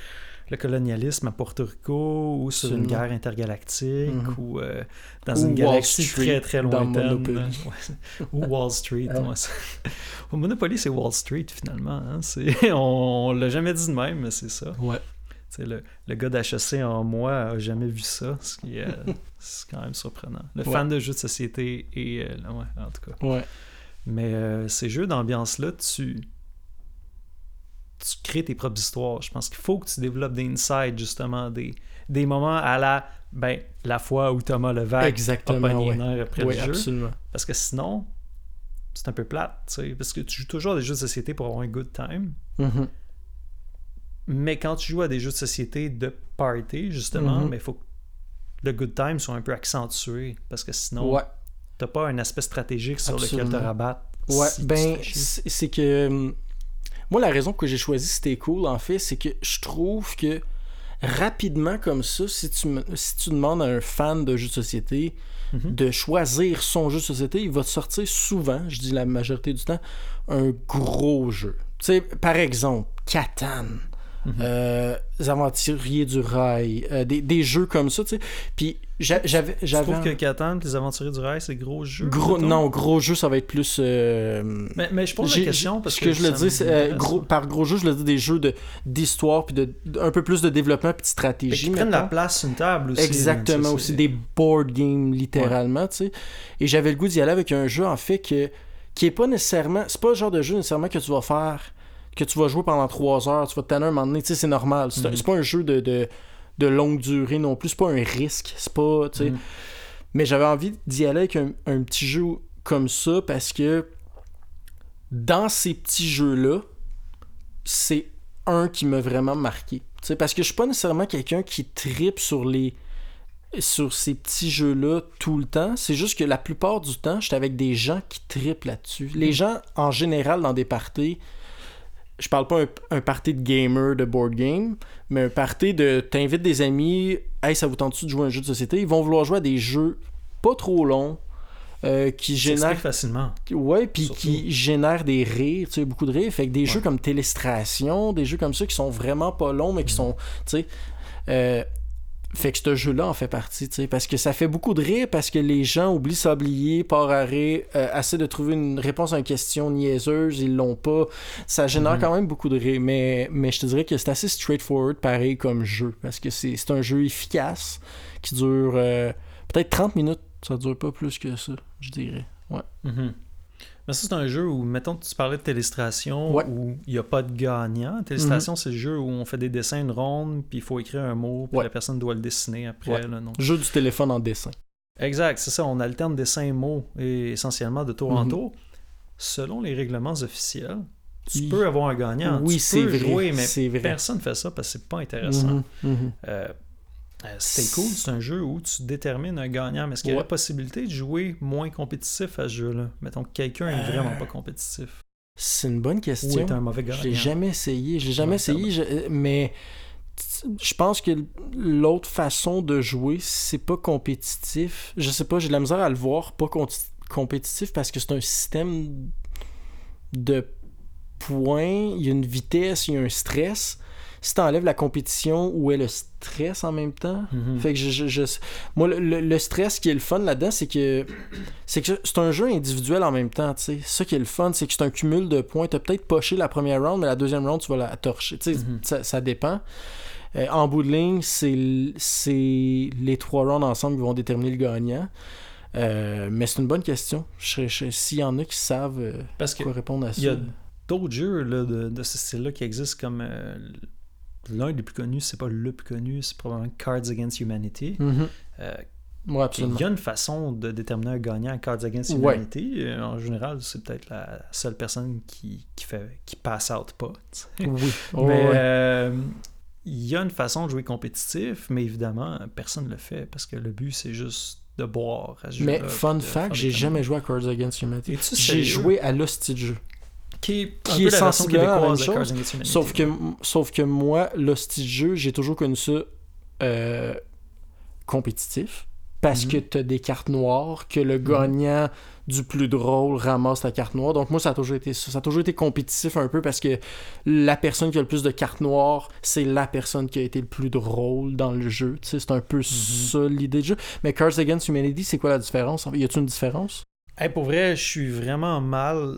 le colonialisme à Porto Rico ou sur une guerre intergalactique Mhm. ou euh, dans Ou une Wall galaxie Street très très lointaine. Ou Wall Street. Ah. ouais, Au Monopoly, c'est Wall Street finalement. hein. On, on l'a jamais dit de même, mais c'est ça. Ouais. Le, le gars d'HEC en moi a jamais vu ça, ce qui est, euh, quand même surprenant. Le Ouais. fan de jeux de société et... euh, ouais, en tout cas. Ouais. Mais euh, ces jeux d'ambiance-là, tu... tu crées tes propres histoires. Je pense qu'il faut que tu développes des insights, justement, des, des moments à la... Ben, la fois où Thomas Levac a Exactement. pogné Ouais. après le jeu. absolument. Parce que sinon, c'est un peu plate, tu sais. Parce que tu joues toujours à des jeux de société pour avoir un good time. Mhm. Mais quand tu joues à des jeux de société de party, justement, Mhm. mais il faut que le good time soit un peu accentué. Parce que sinon, Ouais. t'as pas un aspect stratégique sur lequel te rabattre. Ouais, si ben, c'est c'est que. Moi, la raison que j'ai choisi C'était Cool, en fait, c'est que je trouve que rapidement comme ça, si tu, me- si tu demandes à un fan de jeux de société Mhm. de choisir son jeu de société, il va te sortir souvent, je dis la majorité du temps, un gros jeu. Tu sais, par exemple, Catan. Mhm. euh, Les Aventuriers du Rail, euh, des, des jeux comme ça, tu sais. Puis j'a- j'avais. J'avais trouves que Catan les Aventuriers du Rail, c'est gros jeu? Gros, non, gros jeu, ça va être plus. euh, Mais, mais je pose la question parce ce que, que, je le dis, gros, par gros jeu, je le dis des jeux de, d'histoire puis de, un peu plus de développement puis de stratégie. qu'ils prennent la place sur une table aussi. Exactement, aussi des board games littéralement, tu sais. Et j'avais le goût d'y aller avec un jeu en fait que qui est pas nécessairement, c'est pas le genre de jeu nécessairement que tu vas faire, que tu vas jouer pendant trois heures, tu vas te tanner un moment donné, tu sais, c'est normal. C'est, Mhm. c'est pas un jeu de, de de longue durée non plus. C'est pas un risque. C'est pas. tu sais. Mhm. Mais j'avais envie d'y aller avec un, un petit jeu comme ça parce que dans ces petits jeux-là, c'est un qui m'a vraiment marqué. Tu sais, parce que je suis pas nécessairement quelqu'un qui tripe sur les sur ces petits jeux-là tout le temps. C'est juste que la plupart du temps, j'étais avec des gens qui tripent là-dessus. Les gens, en général, dans des parties, je parle pas un, un party de gamer de board game, mais un party de t'invites des amis, hey, ça vous tente-tu de jouer à un jeu de société? Ils vont vouloir jouer à des jeux pas trop longs, euh, qui génèrent facilement. Ouais, puis qui génèrent des rires, tu sais, beaucoup de rires. Fait que des Ouais. jeux comme Télestration, des jeux comme ça qui sont vraiment pas longs, mais qui Mhm. sont, tu sais... euh, fait que ce jeu-là en fait partie, tu sais, parce que ça fait beaucoup de rire, parce que les gens oublient s'oublier, part à rire, euh, essaient de trouver une réponse à une question niaiseuse, ils l'ont pas. Ça génère Mhm. quand même beaucoup de rire, mais, mais je te dirais que c'est assez straightforward, pareil, comme jeu, parce que c'est c'est un jeu efficace, qui dure euh, peut-être 30 minutes, ça dure pas plus que ça, je dirais. Ouais. Mhm. Mais ça, c'est un jeu où, mettons, tu parlais de Télestration, Ouais. où il n'y a pas de gagnant. Télestration, c'est le jeu où on fait des dessins, une ronde, puis il faut écrire un mot, puis Ouais. la personne doit le dessiner après. Ouais. là, non? Jeu du téléphone en dessin. Exact, c'est ça. On alterne dessin et mots, et essentiellement de tour en Mhm. tour. Selon les règlements officiels, tu Oui. peux avoir un gagnant. Oui, c'est vrai. jouer, mais vrai. personne ne fait ça parce que c'est pas intéressant. Mhm, mhm. Euh, euh, Stay Cool, c'est un jeu où tu détermines un gagnant, mais est-ce qu'il y a Ouais. la possibilité de jouer moins compétitif à ce jeu-là? Mettons que quelqu'un est Euh, vraiment pas compétitif. C'est une bonne Ou question. est un mauvais gagnant. Je l'ai jamais essayé. Je l'ai jamais essayé, je- mais je pense que l'autre façon de jouer, c'est pas compétitif. Je sais pas, j'ai de la misère à le voir pas compétitif parce que c'est un système de points, il y a une vitesse, il y a un stress. Si t'enlèves la compétition, où est le stress en même temps? Mhm. Fait que je, je- je- moi, le, le- stress qui est le fun là-dedans, c'est que c'est que c'est un jeu individuel en même temps, sais. Ça qui est le fun, c'est que c'est un cumul de points. T'as peut-être poché la première round, mais la deuxième round, tu vas la torcher. Mhm. ça, ça dépend. Euh, en bout de ligne, c'est c'est les trois rounds ensemble qui vont déterminer le gagnant. Euh, mais c'est une bonne question. S'il y en a qui savent euh, Parce que quoi répondre à ça. il y a d'autres jeux là, de, de ce style-là qui existent comme euh, l'un des plus connus, c'est pas le plus connu, c'est probablement Cards Against Humanity. Mhm. Euh, Ouais, absolument. il y a une façon de déterminer un gagnant à Cards Against. Humanity. Euh, En général, c'est peut-être la seule personne qui, qui fait qui passe out pas. Oui. Oh, mais ouais. euh, il y a une façon de jouer compétitif, mais évidemment, personne ne le fait parce que le but, c'est juste de boire à ce Mais fun de fact, j'ai jamais joué à Cards Against Humanity. J'ai joué à l'hostie de jeu. Qui est, qui est sensiblement la même chose. Sauf que, sauf que moi, l'hostie jeu, j'ai toujours connu ça euh, compétitif. Parce Mhm. que t'as des cartes noires, que le gagnant du plus drôle ramasse la carte noire. Donc moi, ça a toujours été ça. Ça a toujours été compétitif un peu parce que la personne qui a le plus de cartes noires, c'est la personne qui a été le plus drôle dans le jeu. Tu c'est un peu ça l'idée du jeu. Mais Cards Against Humanity, c'est quoi la différence? Y a-t-il une différence? Hey, pour vrai, je suis vraiment mal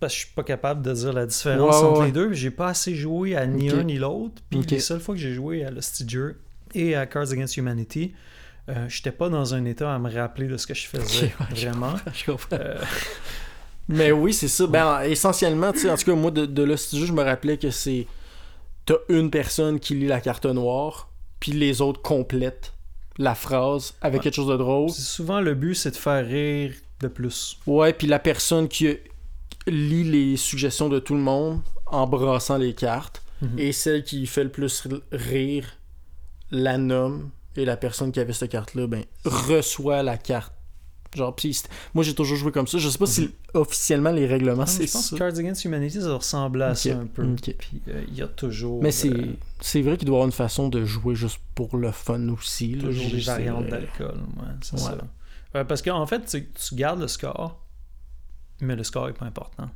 parce que je suis pas capable de dire la différence Ouais, entre ouais. les deux. J'ai pas assez joué à ni un ni l'autre. Puis Ok. les seules fois que j'ai joué à Lost Jeu et à Cards Against Humanity, euh, j'étais pas dans un état à me rappeler de ce que je faisais. Ouais, vraiment. Je comprends. Euh, Mais oui, c'est ça. Ben, essentiellement, tu sais, en tout cas, moi, de, de là, je me rappelais que c'est. T'as une personne qui lit la carte noire, puis les autres complètent la phrase avec quelque chose de drôle. souvent le but, c'est de faire rire de plus. Ouais, puis la personne qui lit les suggestions de tout le monde en brassant les cartes, Mhm. et celle qui fait le plus rire la nomme, et la personne qui avait cette carte-là, ben, reçoit la carte. Genre, c'est- moi j'ai toujours joué comme ça. Je sais pas si officiellement les règlements c'est je pense ça. que Cards Against Humanity, ça ressemble à ça un peu. Puis euh, il y a toujours, Mais c'est euh, c'est vrai qu'il doit y avoir une façon de jouer juste pour le fun aussi. toujours des variantes d'alcool. Ouais, c'est ça. Ouais, parce qu'en fait, tu, tu gardes le score, mais le score est pas important.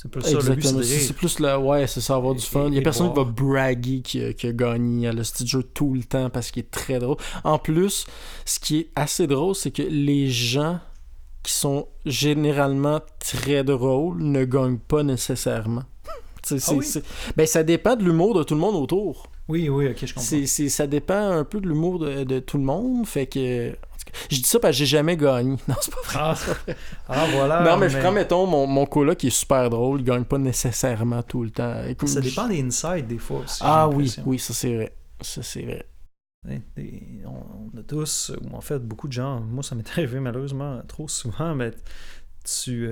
C'est plus ça, le but, c'est plus là, ouais, c'est ça, avoir du fun. Il y et a personne qui va braguer qui, a- qui a gagné à le style jeu tout le temps parce qu'il est très drôle. En plus, ce qui est assez drôle, c'est que les gens qui sont généralement très drôles ne gagnent pas nécessairement. Ah oui? Ben, ça dépend de l'humour de tout le monde autour. Oui, oui, ok, je comprends. Ça dépend un peu de l'humour de, de tout le monde. Fait que. Je dis ça parce que j'ai jamais gagné. Non, c'est pas vrai. Ah, ah, voilà. non, mais, je prends, mettons, mon, mon coloc qui est super drôle, il gagne pas nécessairement tout le temps. Écoute, Ça dépend des insides des fois aussi. Ah oui, oui, ça c'est vrai. Ça, c'est vrai. Hein, on, on a tous, ou en fait beaucoup de gens, moi ça m'est arrivé malheureusement trop souvent, mais tu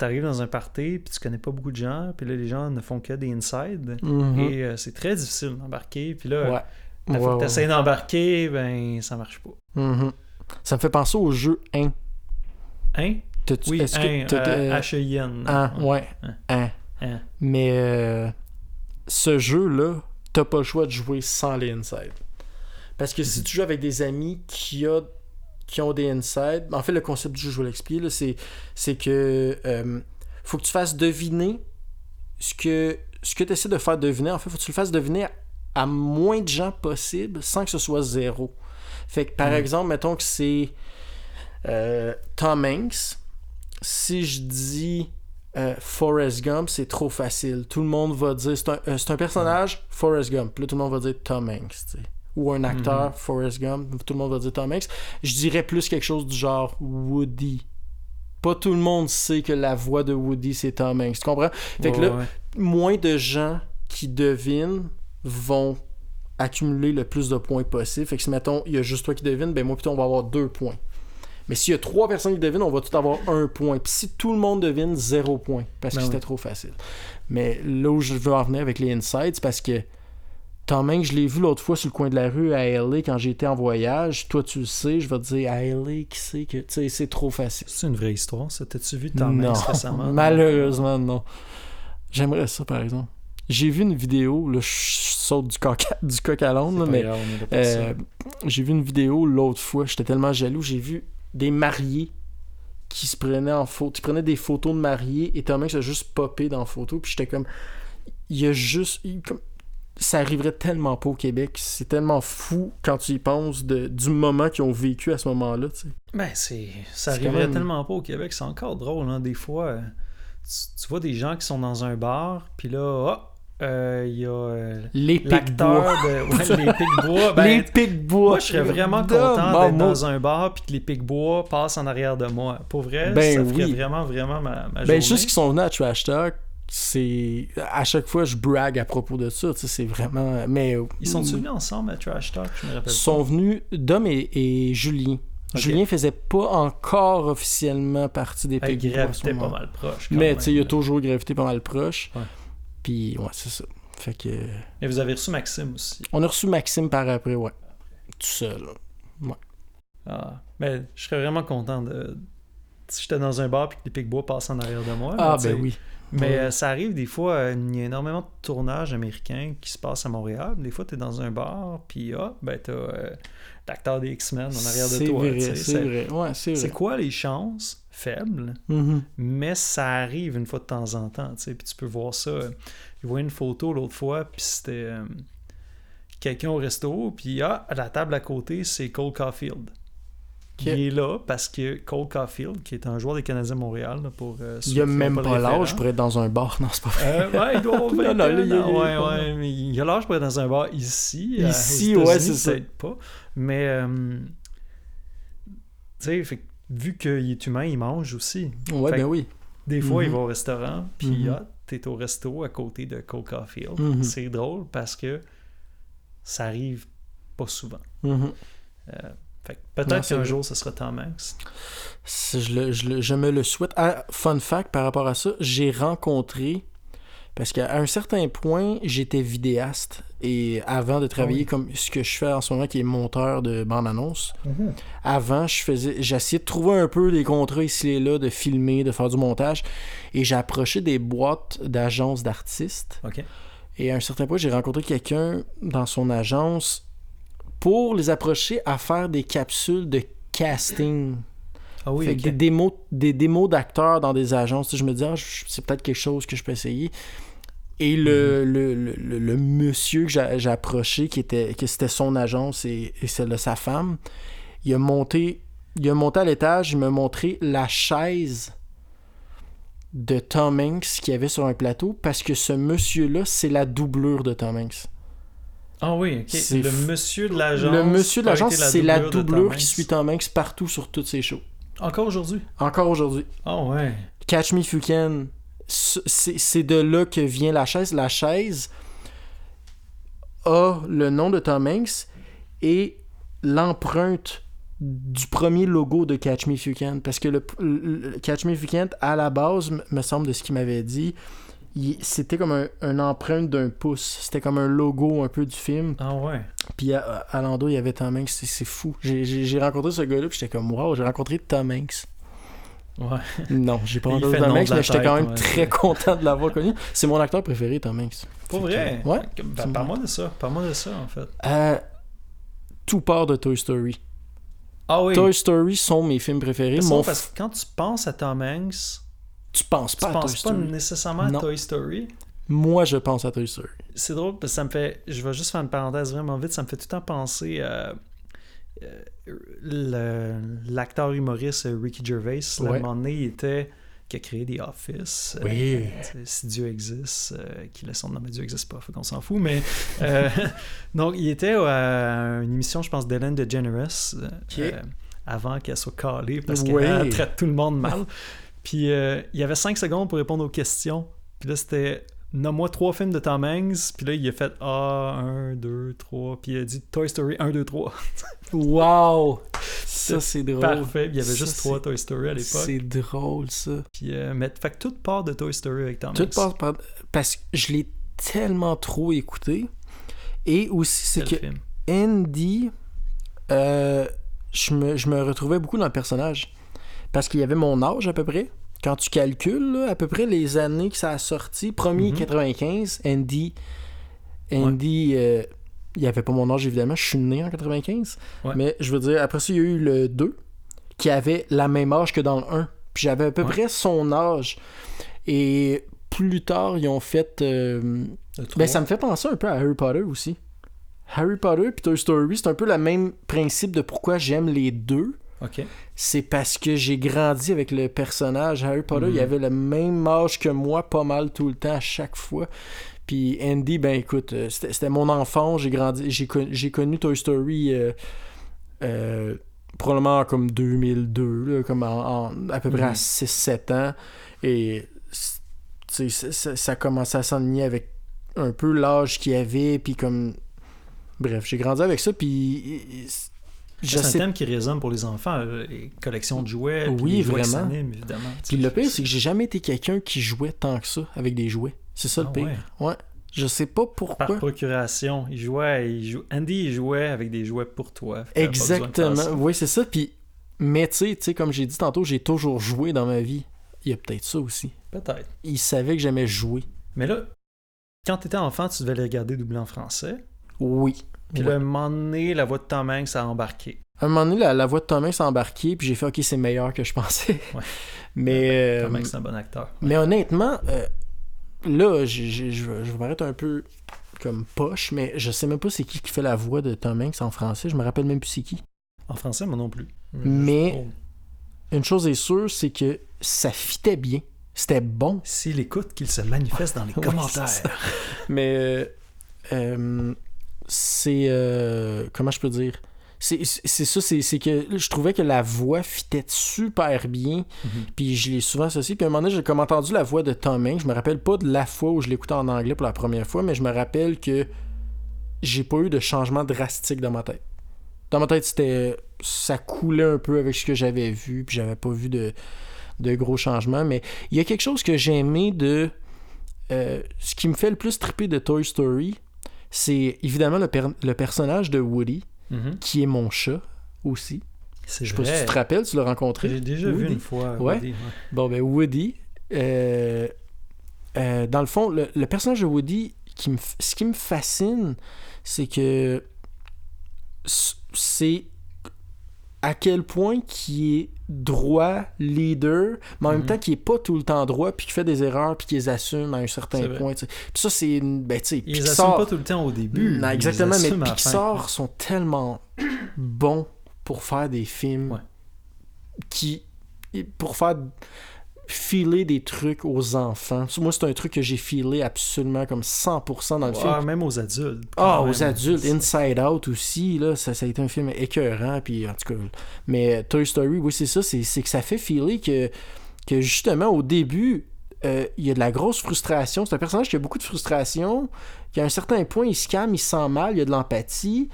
arrives dans un party puis tu connais pas beaucoup de gens, puis là les gens ne font que des inside Mhm. et euh, c'est très difficile d'embarquer, puis là ouais. la fois Ouais, que ouais, t'essayes d'embarquer, ben ça marche pas. Mhm. Ça me fait penser au jeu 1. Hein? T'as-tu- Oui, est-ce que hein, t'as- euh, H-E-I-N. Ah, ouais. Hein. Hein. Hein. Mais euh, ce jeu-là, t'as pas le choix de jouer sans les inside. Parce que si Mhm. tu joues avec des amis qui, a, qui ont des inside, en fait, le concept du jeu, je vais l'expliquer, là, c'est, c'est que euh, faut que tu fasses deviner ce que, ce que tu essaies de faire deviner. En fait, faut que tu le fasses deviner à, à moins de gens possible sans que ce soit zéro. Fait que, par Mhm. exemple, mettons que c'est euh, Tom Hanks. Si je dis euh, Forrest Gump, c'est trop facile. Tout le monde va dire c'est un, euh, c'est un personnage, Forrest Gump. Là, tout le monde va dire Tom Hanks. Ou un acteur, Mhm. Forrest Gump. Tout le monde va dire Tom Hanks. Je dirais plus quelque chose du genre Woody. Pas tout le monde sait que la voix de Woody, c'est Tom Hanks. Tu comprends? Fait que Ouais, là, ouais. moins de gens qui devinent vont accumuler le plus de points possible. Fait que si, mettons, il y a juste toi qui devine, ben moi, plutôt, on va avoir deux points. Mais s'il y a trois personnes qui devinent, on va tout avoir un point. Puis si tout le monde devine, zéro point. Parce que Ben c'était trop facile. Mais là où je veux en venir avec les insights, c'est parce que Tom Hanks, je l'ai vu l'autre fois sur le coin de la rue à LA quand j'étais en voyage. Toi, tu le sais, je vais te dire à LA, qui sait que. Tu sais, c'est trop facile. C'est une vraie histoire, ça. T'as-tu vu Tom non, Hanks récemment? malheureusement, non. J'aimerais ça, par exemple. J'ai vu une vidéo, là, je saute du coq à, du coq à pas mais euh, j'ai vu une vidéo l'autre fois, j'étais tellement jaloux, j'ai vu des mariés qui se prenaient en photo, qui prenaient des photos de mariés et Tom Hanks a juste popé dans la photo, puis j'étais comme, il y a juste, il- comme- ça arriverait tellement pas au Québec, c'est tellement fou quand tu y penses de, du moment qu'ils ont vécu à ce moment-là, tu sais. Ben, c'est, ça arriverait même- tellement pas au Québec. C'est encore drôle, hein. Des fois, euh, tu, tu vois des gens qui sont dans un bar, puis là, hop, euh, il y a euh, Les pics l'acteur bois. de ouais, les Pic-Bois. Ben, les pics bois. moi, je serais vraiment De content d'être maman. dans un bar, puis que les Pic-Bois passent en arrière de moi. Pour vrai, Ben ça ferait vraiment, vraiment ma, ma Ben, journée. juste qu'ils sont venus à Trash Talk, c'est. À chaque fois, je brague à propos de ça, c'est vraiment. Mais. Ils sont venus ensemble à Trash Talk, je me rappelle Ils sont venus, Dom et, et Julien. Julien faisait pas encore officiellement partie des ce gravité pas mal proche. Mais tu il a toujours gravité pas mal proche. Ouais. Puis, ouais, c'est ça. Fait que. Mais vous avez reçu Maxime aussi. On a reçu Maxime par après, ouais. Tout seul. Ah, ben, je serais vraiment content de. Si j'étais dans un bar puis que les Pic-Bois passent en arrière de moi. Ah, mais ben oui. Mais euh, ça arrive des fois, euh, il y a énormément de tournages américains qui se passent à Montréal. Des fois, tu es dans un bar, puis ah, ben, tu as l'acteur des X-Men en arrière de C'est toi. tu vrai, c'est C'est- vrai. Ouais, c'est C'est quoi les chances faibles, Mhm. mais ça arrive une fois de temps en temps. tu sais. Puis tu peux voir ça. euh, Je vois une photo l'autre fois, puis c'était euh, quelqu'un au resto, puis ah, à la table à côté, c'est Cole Caulfield. Il est là parce que Cole Caulfield, qui est un joueur des Canadiens de Montréal, là, pour euh, Il a qui même pas l'âge pour être dans un bar. Non, c'est pas vrai. Euh, ouais, il doit avoir Non, 21 non, là, il y a- ans. il Ouais, ouais, mais il a l'âge pour être dans un bar ici. euh, Ici, ouais, États-Unis, c'est ça. pas. Mais, euh, tu sais, vu qu'il est humain, il mange aussi. Ouais, Fait ben oui. Des fois, il va au restaurant, puis ah, t'es au resto à côté de Cole Caulfield. Mhm. C'est drôle parce que ça arrive pas souvent. Euh, peut-être qu'un jour, ce sera Hanks. Si Je, le- je le- je me le souhaite. Ah, fun fact par rapport à ça, j'ai rencontré. Parce qu'à un certain point, j'étais vidéaste. Et avant de travailler Ah oui. comme ce que je fais en ce moment, qui est monteur de bande-annonce, avant, je faisais, j'essayais de trouver un peu des contrats ici et là, de filmer, de faire du montage. Et j'ai approché des boîtes d'agences d'artistes. OK. Et à un certain point, j'ai rencontré quelqu'un dans son agence pour les approcher à faire des capsules de casting. Ah oui, Fait que des démos, des démos d'acteurs dans des agences. Je me dis, ah, c'est peut-être quelque chose que je peux essayer. Et le, Mhm. le, le, le- le monsieur que j'ai j'ai approché, qui était, que c'était son agence et, et celle de sa femme, il a monté, il a monté à l'étage, il m'a montré la chaise de Tom Hanks qu'il y avait sur un plateau parce que ce monsieur-là, c'est la doublure de Tom Hanks. Ah oui, ok. C'est Le f- monsieur de l'agence. Le monsieur de l'agence, c'est la doublure qui suit Tom Hanks partout sur toutes ses shows. Encore aujourd'hui? Encore aujourd'hui. Ah ouais. Catch Me If You Can, c'est de là que vient la chaise. La chaise a le nom de Tom Hanks et l'empreinte du premier logo de Catch Me If You Can. Parce que le, le- Catch Me If You Can, à la base, me semble de ce qu'il m'avait dit, c'était comme un, un empreinte d'un pouce. C'était comme un logo un peu du film. Ah ouais. Puis à, à l'endroit, il y avait Tom Hanks. C'est, fou. J'ai, rencontré ce gars-là, puis j'étais comme, wow, j'ai rencontré Tom Hanks. Ouais. Non, j'ai pas rencontré Tom Hanks, mais j'étais quand même ouais. très content de l'avoir connu. C'est mon acteur préféré, Tom Hanks. Pour que- vrai? Ouais. Ben, Parle-moi de ça. Parle-moi de ça, en fait. Euh, tout part de Toy Story. Ah oui. Toy Story sont mes films préférés. C'est Mon parce que quand tu penses à Tom Hanks, Tu penses tu pas à Toy penses pas Story. nécessairement à Non. Toy Story? Moi, je pense à Toy Story. C'est drôle parce que ça me fait. Je vais juste faire une parenthèse vraiment vite. Ça me fait tout le temps penser à. euh, L'acteur humoriste Ricky Gervais, à un moment donné, il était. qui a créé des Office. euh, Oui. si Dieu existe, euh, qu'il laisse son nom, mais Dieu existe pas, faut qu'on s'en fout. Mais. donc, il était à une émission, je pense, d'Ellen DeGeneres. Ok. euh, avant qu'elle soit calée parce Oui. qu'elle traite tout le monde mal. Puis euh, il y avait 5 secondes pour répondre aux questions. Puis là, c'était Nomme-moi trois films de Tom Hanks. Puis là, il a fait Ah, 1, 2, 3. Puis il a dit Toy Story 1, 2, 3. Wow! Ça, c'est drôle. Parfait. Il y avait Ça, juste trois Toy Story à l'époque. C'est drôle, ça. Puis, euh, mais, fait que tout part de Toy Story avec Tom Tout Hanks. passe par... Parce que je l'ai tellement trop écouté. Et aussi, c'est que film? Andy, euh, je, me, je me retrouvais beaucoup dans le personnage. Parce qu'il y avait mon âge à peu près. Quand tu calcules là, à peu près les années que ça a sorti, premier Mhm. 95, Andy, Andy, euh, il n'y avait pas mon âge évidemment, je suis né en 95. Ouais. Mais je veux dire, après ça, il y a eu le 2 qui avait la même âge que dans le 1. Puis j'avais à peu Ouais. près son âge. Et plus tard, ils ont fait. euh, ben, ça me fait penser un peu à Harry Potter aussi. Harry Potter puis Toy Story, c'est un peu le même principe de pourquoi j'aime les deux. C'est parce que j'ai grandi avec le personnage. Harry Potter, Mhm. il avait le même âge que moi, pas mal tout le temps, à chaque fois. Puis Andy, ben écoute, euh, c'était mon enfant. J'ai grandi, j'ai con- j'ai connu Toy Story euh, euh, probablement comme 2002, là, comme en, en- à peu près à Mhm. 6-7 ans. Et ça, ça commençait à s'enligner avec un peu l'âge qu'il avait. Puis comme. Bref, j'ai grandi avec ça. Puis. C'est un thème qui résonne pour les enfants. euh, Les collections de jouets. Oui, les vraiment. évidemment. Puis le pire, c'est que j'ai jamais été quelqu'un qui jouait tant que ça avec des jouets. C'est ça le Ah pire. ouais? Ouais. Je sais pas Par pourquoi. procuration. Il jouait, il Andy, il jouait avec des jouets pour toi. Exactement. Oui, c'est ça. Puis, mais tu sais, tu sais, comme j'ai dit tantôt, j'ai toujours joué dans ma vie. Il y a peut-être ça aussi. Peut-être. Il savait que j'aimais jouer. Mais là, quand t'étais enfant, tu devais les regarder doublés en français? Oui. Puis Ouais. là, un moment donné, la voix de Tom Hanks a embarqué. À un moment donné, la, la voix de Thomas s'est embarquée, puis j'ai fait OK, c'est meilleur que je pensais. Ouais. Mais, Tom euh, Hanks, c'est un bon acteur. mais honnêtement, euh, là, je vais paraître un peu comme poche, mais je sais même pas c'est qui qui fait la voix de Tom Hanks en français. Je me rappelle même plus c'est qui. En français, moi non plus. Mais-. Une chose est sûre, c'est que ça fitait bien. C'était bon. S'il écoute, qu'il se manifeste dans les commentaires. Mais euh, euh, c'est. euh, comment je peux dire? C'est c'est ça, c'est que je trouvais que la voix fitait super bien. Mhm. Puis je l'ai souvent associé. Puis à un moment donné, j'ai comme entendu la voix de Tom Hanks. Je me rappelle pas de la fois où je l'écoutais en anglais pour la première fois, mais je me rappelle que j'ai pas eu de changement drastique dans ma tête. Dans ma tête, c'était. Ça coulait un peu avec ce que j'avais vu, puis j'avais pas vu de, de gros changements. Mais il y a quelque chose que j'ai aimé de. euh, ce qui me fait le plus triper de Toy Story, c'est évidemment le, per- le personnage de Woody, Mhm. qui est mon chat aussi. Je sais pas si tu te rappelles, tu l'as rencontré? J'ai déjà vu une fois. Ouais. Woody, ouais. Bon, ben Woody, euh, euh, dans le fond, le, le personnage de Woody, qui me ce qui me fascine, c'est que c'est à quel point qui est droit, leader, mais en même Mhm. temps qui est pas tout le temps droit, puis qui fait des erreurs, puis qui les assume à un certain point. tu sais. Puis ça, c'est une. Ben, tu sais, Ils les Pixar- assument pas tout le temps au début. non, exactement, mais. Pixar sont tellement bons pour faire des films Ouais. qui. pour faire filer des trucs aux enfants. Moi, c'est un truc que j'ai filé absolument comme 100% dans le film. Ouais, même aux adultes. Ah, aux adultes, Inside Out aussi, là, ça, ça a été un film écœurant, puis en tout cas. Mais Toy Story, oui, c'est ça, c'est que ça fait filer que, que justement, au début, euh, il y a de la grosse frustration. C'est un personnage qui a beaucoup de frustration, qui à un certain point, il se calme, il se sent mal, il y a de l'empathie.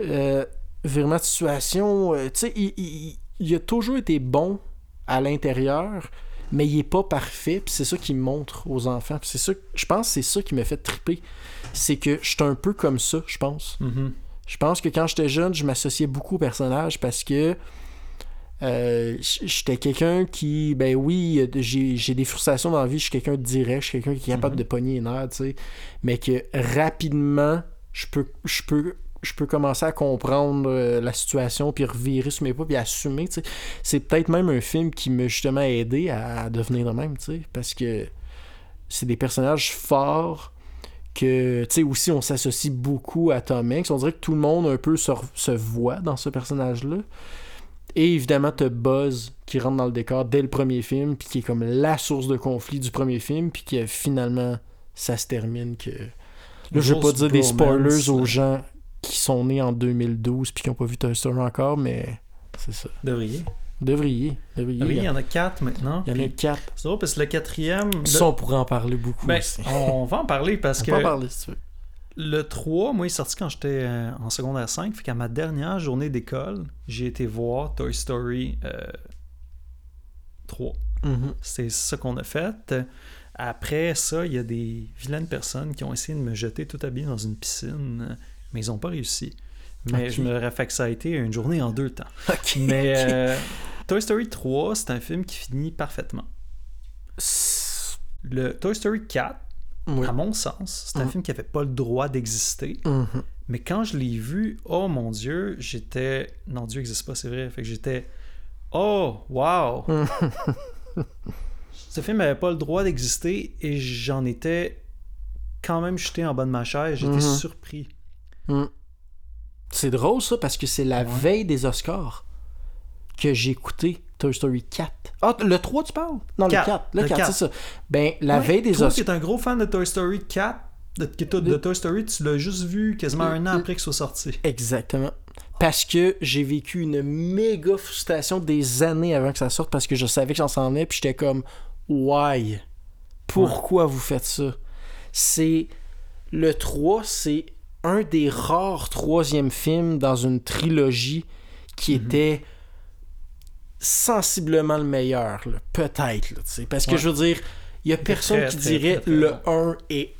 Euh, vraiment de situation. euh, tu sais, il, il- il a toujours été bon à l'intérieur, mais il est pas parfait. Puis c'est ça qu'il montre aux enfants. C'est ça, je pense que c'est ça qui m'a fait triper. C'est que je suis un peu comme ça, je pense. Mhm. Je pense que quand j'étais jeune, je m'associais beaucoup au personnage parce que euh, j'étais quelqu'un qui, ben oui, j'ai j'ai des frustrations dans la vie, je suis quelqu'un de direct, je suis quelqu'un qui est capable Mhm. de pogner les nerfs, tu sais, mais que rapidement, je peux, je peux, je peux commencer à comprendre euh, la situation, puis revirer sur mes pas, puis assumer. C'est peut-être même un film qui m'a justement aidé à, à devenir de même, parce que c'est des personnages forts que, tu sais, aussi, on s'associe beaucoup à Tom Hanks. On dirait que tout le monde un peu se, se voit dans ce personnage-là. Et évidemment, t'as Buzz qui rentre dans le décor dès le premier film, puis qui est comme la source de conflit du premier film, puis que finalement, ça se termine que... Là, je vais pas dire des spoilers aux gens qui sont nés en 2012 puis qui n'ont pas vu Toy Story encore, mais c'est ça. Devriez. Devriez. Devriez. Oui, il y en a quatre maintenant. Il y en a quatre. C'est drôle parce que le quatrième. le- Ça, on pourrait en parler beaucoup Ben, aussi. on va en parler parce On que peut en parler si tu veux. le 3, moi, il est sorti quand j'étais euh, en secondaire 5. Fait qu'à ma dernière journée d'école, j'ai été voir Toy Story euh, 3. Mhm. C'est ça qu'on a fait. Après ça, il y a des vilaines personnes qui ont essayé de me jeter tout habillé dans une piscine, mais ils n'ont pas réussi. Mais je me rappelle que ça a été une journée en deux temps. Mais euh, Toy Story 3, c'est un film qui finit parfaitement. Le Toy Story 4, Oui. à mon sens, c'est un Mhm. film qui n'avait pas le droit d'exister. Mhm. Mais quand je l'ai vu, oh mon Dieu, j'étais. Non, Dieu n'existe pas, c'est vrai. Fait que j'étais. Oh, wow! Ce film n'avait pas le droit d'exister et j'en étais quand même jeté en bas de ma chaise. J'étais Mhm. surpris. Mm. C'est drôle ça parce que c'est la Ouais. veille des Oscars que j'ai écouté Toy Story 4. Ah, le 3 tu parles? Non, le 4. Le Le 4, quatre. c'est ça. Ben, la Ouais, veille des Oscars. es un gros fan de Toy Story 4, de, de- de Toy Story, tu l'as juste vu quasiment un an après qu'il soit sorti. Exactement. Parce que j'ai vécu une méga frustration des années avant que ça sorte parce que je savais que j'en s'en venait puis j'étais comme why? Pourquoi vous faites ça? C'est le 3 c'est un des rares troisième films dans une trilogie qui Mhm. était sensiblement le meilleur peut-être parce que Ouais. je veux dire il y a personne très, qui très, dirait très, le bon. 1 est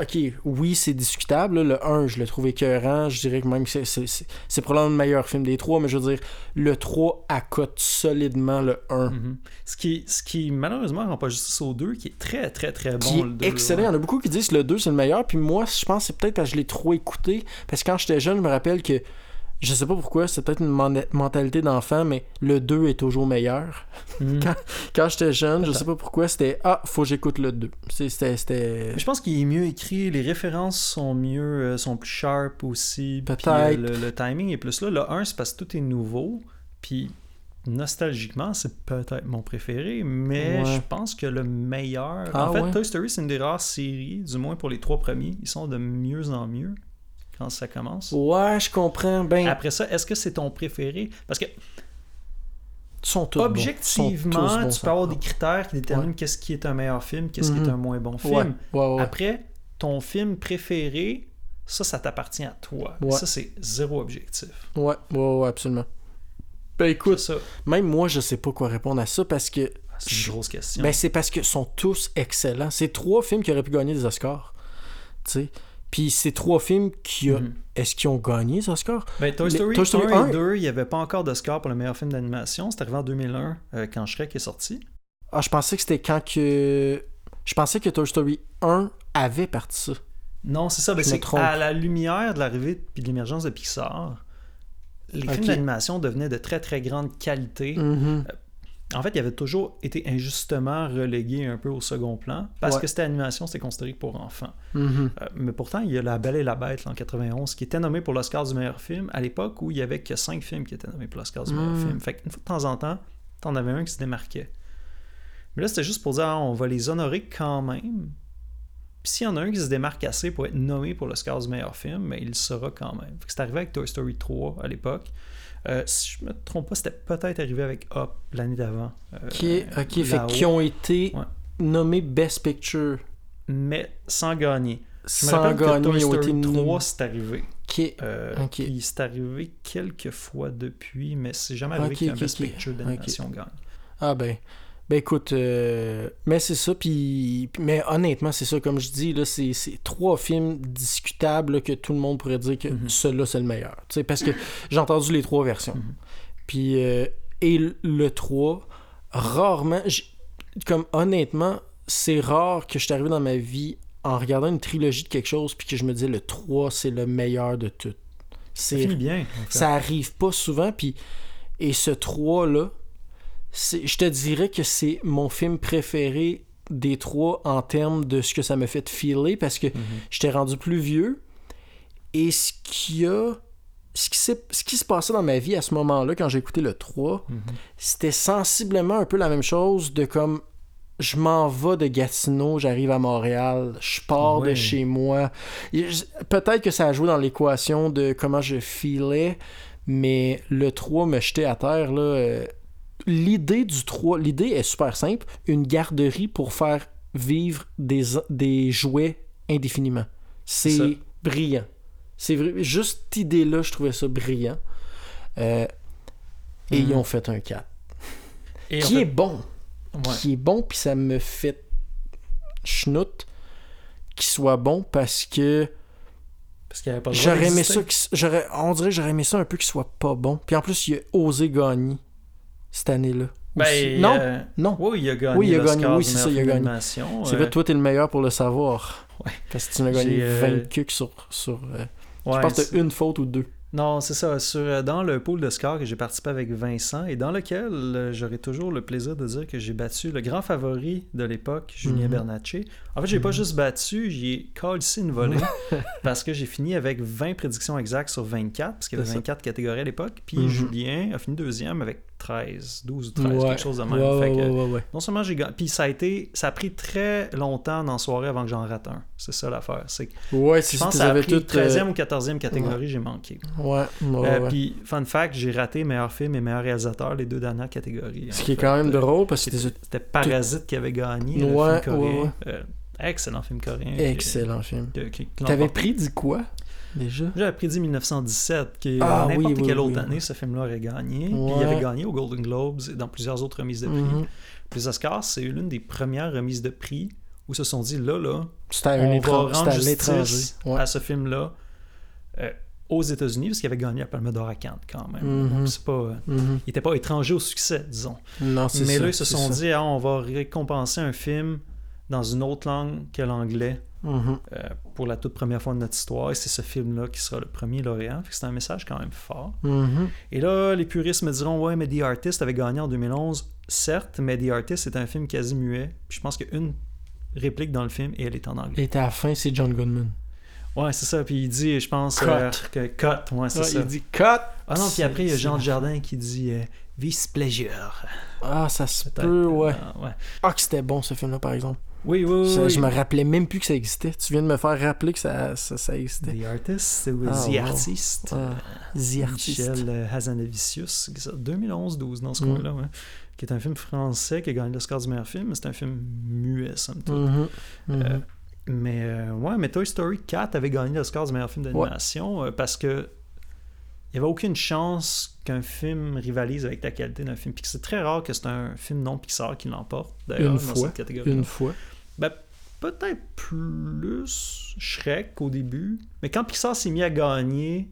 ok oui c'est discutable le 1 je le trouve écœurant je dirais que même c'est- c'est c'est- c'est probablement le meilleur film des trois mais je veux dire le 3 accote solidement le 1 Mhm. Ce, qui, ce qui malheureusement rend pas justice au 2, qui est très très très bon. qui le est deux, excellent. Il y en a beaucoup qui disent que le 2 c'est le meilleur. Puis moi, je pense que c'est peut-être parce que je l'ai trop écouté. Parce que quand j'étais jeune, je me rappelle que je sais pas pourquoi, c'est peut-être une mentalité d'enfant, mais le 2 est toujours meilleur. Mhm. Quand j'étais jeune, je Peut-être. sais pas pourquoi, c'était Ah, faut que j'écoute le 2. C'est- C'était. c'était- Mais Je pense qu'il est mieux écrit, les références sont mieux, euh, sont plus sharp aussi. puis, Peut-être. euh, le, le timing est plus là. Le 1, c'est parce que tout est nouveau. Puis nostalgiquement, c'est peut-être mon préféré, mais Ouais. je pense que le meilleur. Ah en fait, ouais? Toy Story, c'est une des rares séries, du moins pour les trois premiers. Ils sont de mieux en mieux quand ça commence? Ouais, je comprends. Ben, Après ça, est-ce que c'est ton préféré? Parce que sont tous sont objectivement, tous tu peux avoir des critères qui déterminent Ouais. qu'est-ce qui est un meilleur film, qu'est-ce qui Mhm. est un moins bon film. Ouais, ouais, ouais. Après, ton film préféré, ça, ça t'appartient à toi. Ça, c'est zéro objectif. Ouais, ouais, ouais, absolument. Ben écoute, ça, même moi, je sais pas quoi répondre à ça parce que c'est une grosse question. Ben, c'est parce qu'ils sont tous excellents. C'est trois films qui auraient pu gagner des Oscars. Tu sais. Puis c'est trois films qui a... Mhm. Est-ce qu'ils ont gagné Oscars? Ben, Toy les- Story, Toy Story 1 1, et 2, il n'y avait pas encore d'Oscar pour le meilleur film d'animation. C'est arrivé en 2001 euh, quand Shrek est sorti. Ah, je pensais que c'était quand que... Je pensais que Toy Story 1 avait parti ça. Non, c'est ça. Ben, c'est à la lumière de l'arrivée puis de l'émergence de Pixar, les films d'animation devenaient de très très grande qualité. Mhm. En fait, il avait toujours été injustement relégué un peu au second plan parce Ouais. que c'était animation, c'était considéré pour enfants. Mhm. Euh, mais pourtant, il y a La Belle et la Bête là, en 91 qui était nommé pour l'Oscar du meilleur film à l'époque où il y avait que cinq films qui étaient nommés pour l'Oscar du meilleur Mm. film. Fait qu'une fois de temps en temps, t'en avais un qui se démarquait. Mais là, c'était juste pour dire, ah, on va les honorer quand même. Puis s'il y en a un qui se démarque assez pour être nommé pour l'Oscar du meilleur film, mais il le sera quand même. Fait que c'est arrivé avec Toy Story 3 à l'époque. Euh, si je me trompe pas, c'était peut-être arrivé avec Up l'année d'avant. Euh, ok. Fait qu'ils ont été Ouais. nommé Best Picture mais sans gagner. Je me sans rappelle que gagner. Toy Ils ont Story été 3, nommés. c'est arrivé. Ok. Euh, Ok. Puis c'est arrivé quelques fois depuis, mais c'est jamais arrivé Ok, qu'un Best. Picture d'animation gagne. Ah ben. Ben écoute, euh, mais c'est ça, puis... Mais honnêtement, c'est ça, comme je dis, là, c'est c'est trois films discutables là, que tout le monde pourrait dire que Mhm. celui-là, c'est le meilleur. Tu sais, parce que j'ai entendu les trois versions. Mhm. Puis, euh, et le- le 3, rarement... Comme honnêtement, c'est rare que je suis arrivé dans ma vie en regardant une trilogie de quelque chose, puis que je me disais le 3, c'est le meilleur de tout. Ça C'est finit bien. en fait. ça arrive pas souvent, puis et ce 3-là, c'est- je te dirais que c'est mon film préféré des trois en termes de ce que ça me fait filer, parce que Mhm. j'étais rendu plus vieux, et ce qui a... Ce qui, ce qui se passait dans ma vie à ce moment-là, quand j'ai écouté le 3, Mhm. c'était sensiblement un peu la même chose de comme je m'en vais de Gatineau, j'arrive à Montréal, je pars de chez moi. Peut-être que ça a joué dans l'équation de comment je filais, mais le 3 me jetait à terre. là. L'idée du 3, l'idée est super simple, une garderie pour faire vivre des, des jouets indéfiniment. C'est brillant. C'est vrai, juste cette idée-là, je trouvais ça brillant. Euh, et ils ont fait un 4 Et en qui fait- est bon. ouais. Qui est bon, puis ça me fait schnout qu'il soit bon parce que Parce qu'il n'y avait pas j'aurais aimé ça. j'aurais- on dirait j'aurais aimé ça un peu qu'il soit pas bon. Puis en plus, il a osé gagner cette année-là. Ben, non, euh, non? oui, il a gagné. Oui, il a gagné, oui, c'est ça, il a gagné. C'est Euh, vrai, toi, t'es le meilleur pour le savoir. Ouais. Parce que tu n'as gagné J'ai, euh, 20 cucs sur. sur euh, ouais, je pense que t'as une faute ou deux. Non, c'est ça. Sur, euh, dans le pool de score que j'ai participé avec Vincent et dans lequel euh, j'aurai toujours le plaisir de dire que j'ai battu le grand favori de l'époque, Julien. Bernatchez. En fait, j'ai pas Mhm. juste battu, j'ai collé une volée parce que j'ai fini avec 20 prédictions exactes sur 24, parce qu'il y avait C'est ça. 24 catégories à l'époque. Puis Mhm. Julien a fini deuxième avec 13, 12 ou 13, Ouais, quelque chose de même. ouais, Fait ouais, que. Non seulement j'ai gagné, puis ça a été, ça a pris très longtemps dans la soirée avant que j'en rate un. C'est ça l'affaire. C'est que Ouais, je c'est pense que ça. a pris tout. 13e ou 14e catégorie, j'ai manqué. Ouais, Euh. Puis, fun fact, j'ai raté meilleur film et meilleur réalisateur, les deux dernières catégories. Ce qui est quand même Euh, drôle parce que C'était Parasite qui avait gagné, le Ouais, film coréen. ouais, ouais. Euh, excellent film coréen. excellent film. qui- T'avais pris dit quoi? Déjà? J'avais prédit 1917, qui Ah, n'importe oui, oui, quelle oui, autre année, ce film-là aurait gagné. Puis il avait gagné aux Golden Globes et dans plusieurs autres remises de prix. Mhm. Les Oscars, c'est l'une des premières remises de prix où ils se sont dit, là, là, on va rendre justice Ouais. à ce film-là euh, aux États-Unis, parce qu'il avait gagné la Palme d'Or à Cannes, quand même. Donc, c'est pas... euh, Mhm. il n'était pas étranger au succès, disons. Non, Mais ça, là, ils se sont ça. dit, ah, on va récompenser un film dans une autre langue que l'anglais Mhm. euh, pour la toute première fois de notre histoire. Et c'est ce film-là qui sera le premier lauréat. C'est un message quand même fort. Mhm. Et là, les puristes me diront, ouais, mais The Artist avait gagné en 2011. Certes, mais The Artist est un film quasi muet. Puis je pense qu'il y a une réplique dans le film et elle est en anglais. Et à la fin, c'est John Goodman. Ouais, c'est ça. Puis il dit, je pense, Cut. euh, que cut. Ouais, c'est Ouais, ça. il dit cut. Ah non, puis après, il y a Jean Jardin qui dit euh, Vis pleasure. Ah, ça se peut, ouais. Ah, ouais. Ah, que c'était bon ce film-là, par exemple. Oui, oui, oui. Ça, oui. Je me rappelais même plus que ça existait. Tu viens de me faire rappeler que ça, ça, ça existait. The Artist ou Ah, The wow. Artist. Ah, euh, The Artist. Michel euh, Hazanavicius, qui sort 2011-12 dans ce Mm. coin-là, ouais, qui est un film français qui a gagné l'Oscar du meilleur film, mais c'est un film muet, somme toute. Mhm. Mhm. Euh, mais euh, ouais, mais Toy Story 4 avait gagné l'Oscar du meilleur film d'animation euh, parce que il n'y avait aucune chance qu'un film rivalise avec la qualité d'un film. Puis que c'est très rare que c'est un film non Pixar qui l'emporte, d'ailleurs, Une dans fois. cette catégorie. Une fois. Peut-être plus Shrek au début, mais quand Pixar s'est mis à gagner,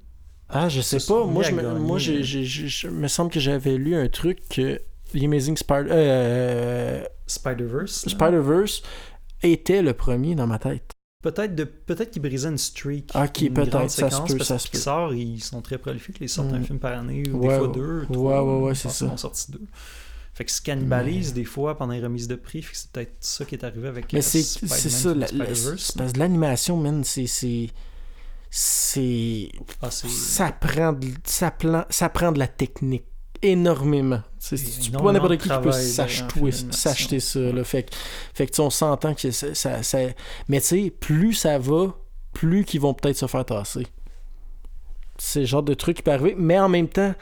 Ah, je sais pas. sont Moi, je me, moi j'ai, j'ai- j'ai- je me semble que j'avais lu un truc que The Amazing Spider- euh, Spider-Verse. Spider-Verse était le premier dans ma tête. Peut-être de peut-être qu'ils brisaient une streak. Ok, une peut-être, ça se peut, ça se peut. Pixar, ils sont très prolifiques, ils sortent un Mm. film par année, ou Ouais, des fois ouais. deux, Ouais, trois. ouais, ouais, je c'est ça. qu'ils en ont sorti deux. Fait que se cannibalise des fois pendant les remises de prix, fait que c'est peut-être ça qui est arrivé avec Mais euh, c'est, ça, la- la- parce que l'animation, man, c'est. Ah, c'est- ça prend de, ça, plan- ça prend de la technique énormément tu pas n'importe qui qui peut un s'acheter ça là. fait que, fait que on s'entend que ça, ça, ça- mais tu sais plus ça va plus qu'ils vont peut-être se faire tasser c'est le genre de truc qui peut arriver mais en même temps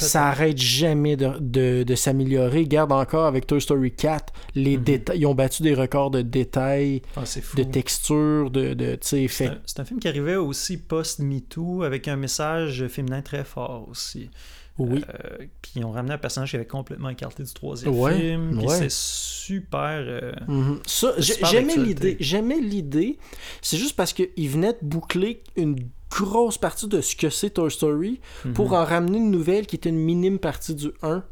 ça arrête jamais de, de, de s'améliorer. Garde encore avec Toy Story 4, les Mhm. détails, ils ont battu des records de détails, Ah, de texture, de, de C'est fait un, film qui arrivait aussi post-MeToo avec un message féminin très fort aussi. oui. Euh, puis ils ont ramené un personnage qui avait complètement écarté du troisième Ouais, film. Puis ouais. c'est super. euh, Mhm. Ça, j'aimais l'idée. J'aimais l'idée. C'est juste parce qu'il venait de boucler une grosse partie de ce que c'est Toy Story pour mhm. en ramener une nouvelle qui était une minime partie du 1.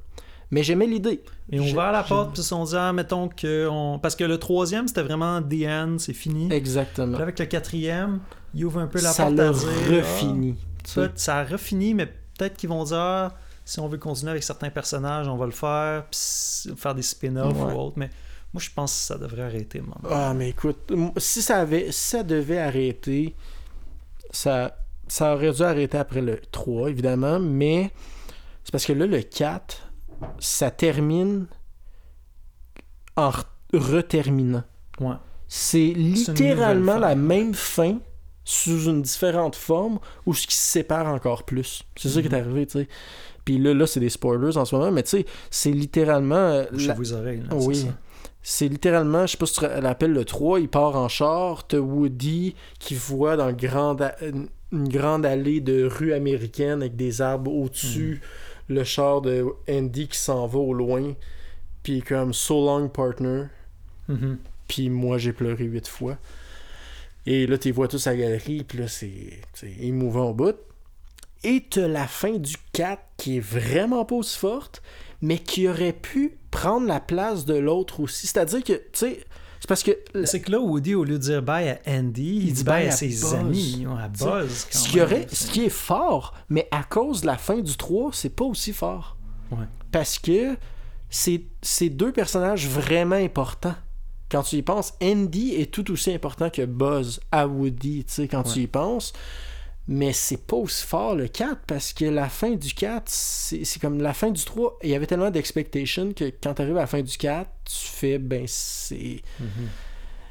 Mais j'aimais l'idée. Et on à la porte, puis on dit, ah, mettons que. On... Parce que le troisième, c'était vraiment the end, c'est fini. Puis Exactement. là, avec le quatrième, il ouvre un peu la Ça porte refini. ah, peut- ça a refini, mais peut-être qu'ils vont dire, ah, si on veut continuer avec certains personnages, on va le faire, puis faire des spin-offs Ouais. ou autre. Mais moi, je pense que ça devrait arrêter, moi. Ah, mais écoute, si ça, avait, si ça devait arrêter, ça, ça aurait dû arrêter après le 3, évidemment, mais c'est parce que là, le 4, ça termine en re- reterminant. Ouais. C'est littéralement la même fin sous une différente forme ou ce qui se sépare encore plus. C'est ça qui est Mhm. arrivé, tu sais. Puis là, là c'est des spoilers en ce moment, mais tu sais, c'est littéralement... euh, Bouchez la- vos oreilles. Là, Oui. ça. C'est littéralement, je sais pas si tu te rappelles le 3, il part en char, t'as Woody qui voit dans le grande a- une grande allée de rue américaine avec des arbres au-dessus, le char de Andy qui s'en va au loin, puis comme So Long Partner, Mhm. puis moi j'ai pleuré huit fois. Et là, tu vois tous à la galerie, puis là, c'est c'est émouvant au bout. Et t'as la fin du 4 qui est vraiment pas aussi forte, mais qui aurait pu prendre la place de l'autre aussi. C'est-à-dire que, tu sais, c'est parce que C'est que là, Woody, au lieu de dire bye à Andy, il, dit bye à, ses Buzz. amis, à Buzz. quand ce qui, aurait, ce qui est fort, mais à cause de la fin du 3, c'est pas aussi fort. Ouais. Parce que c'est deux personnages vraiment importants. Quand tu y penses, Andy est tout aussi important que Buzz à Woody, tu sais, quand tu y penses. Mais c'est pas aussi fort le 4 parce que la fin du 4, c'est comme la fin du 3. Il y avait tellement d'expectations que quand tu arrives à la fin du 4, tu fais, ben c'est. Mhm.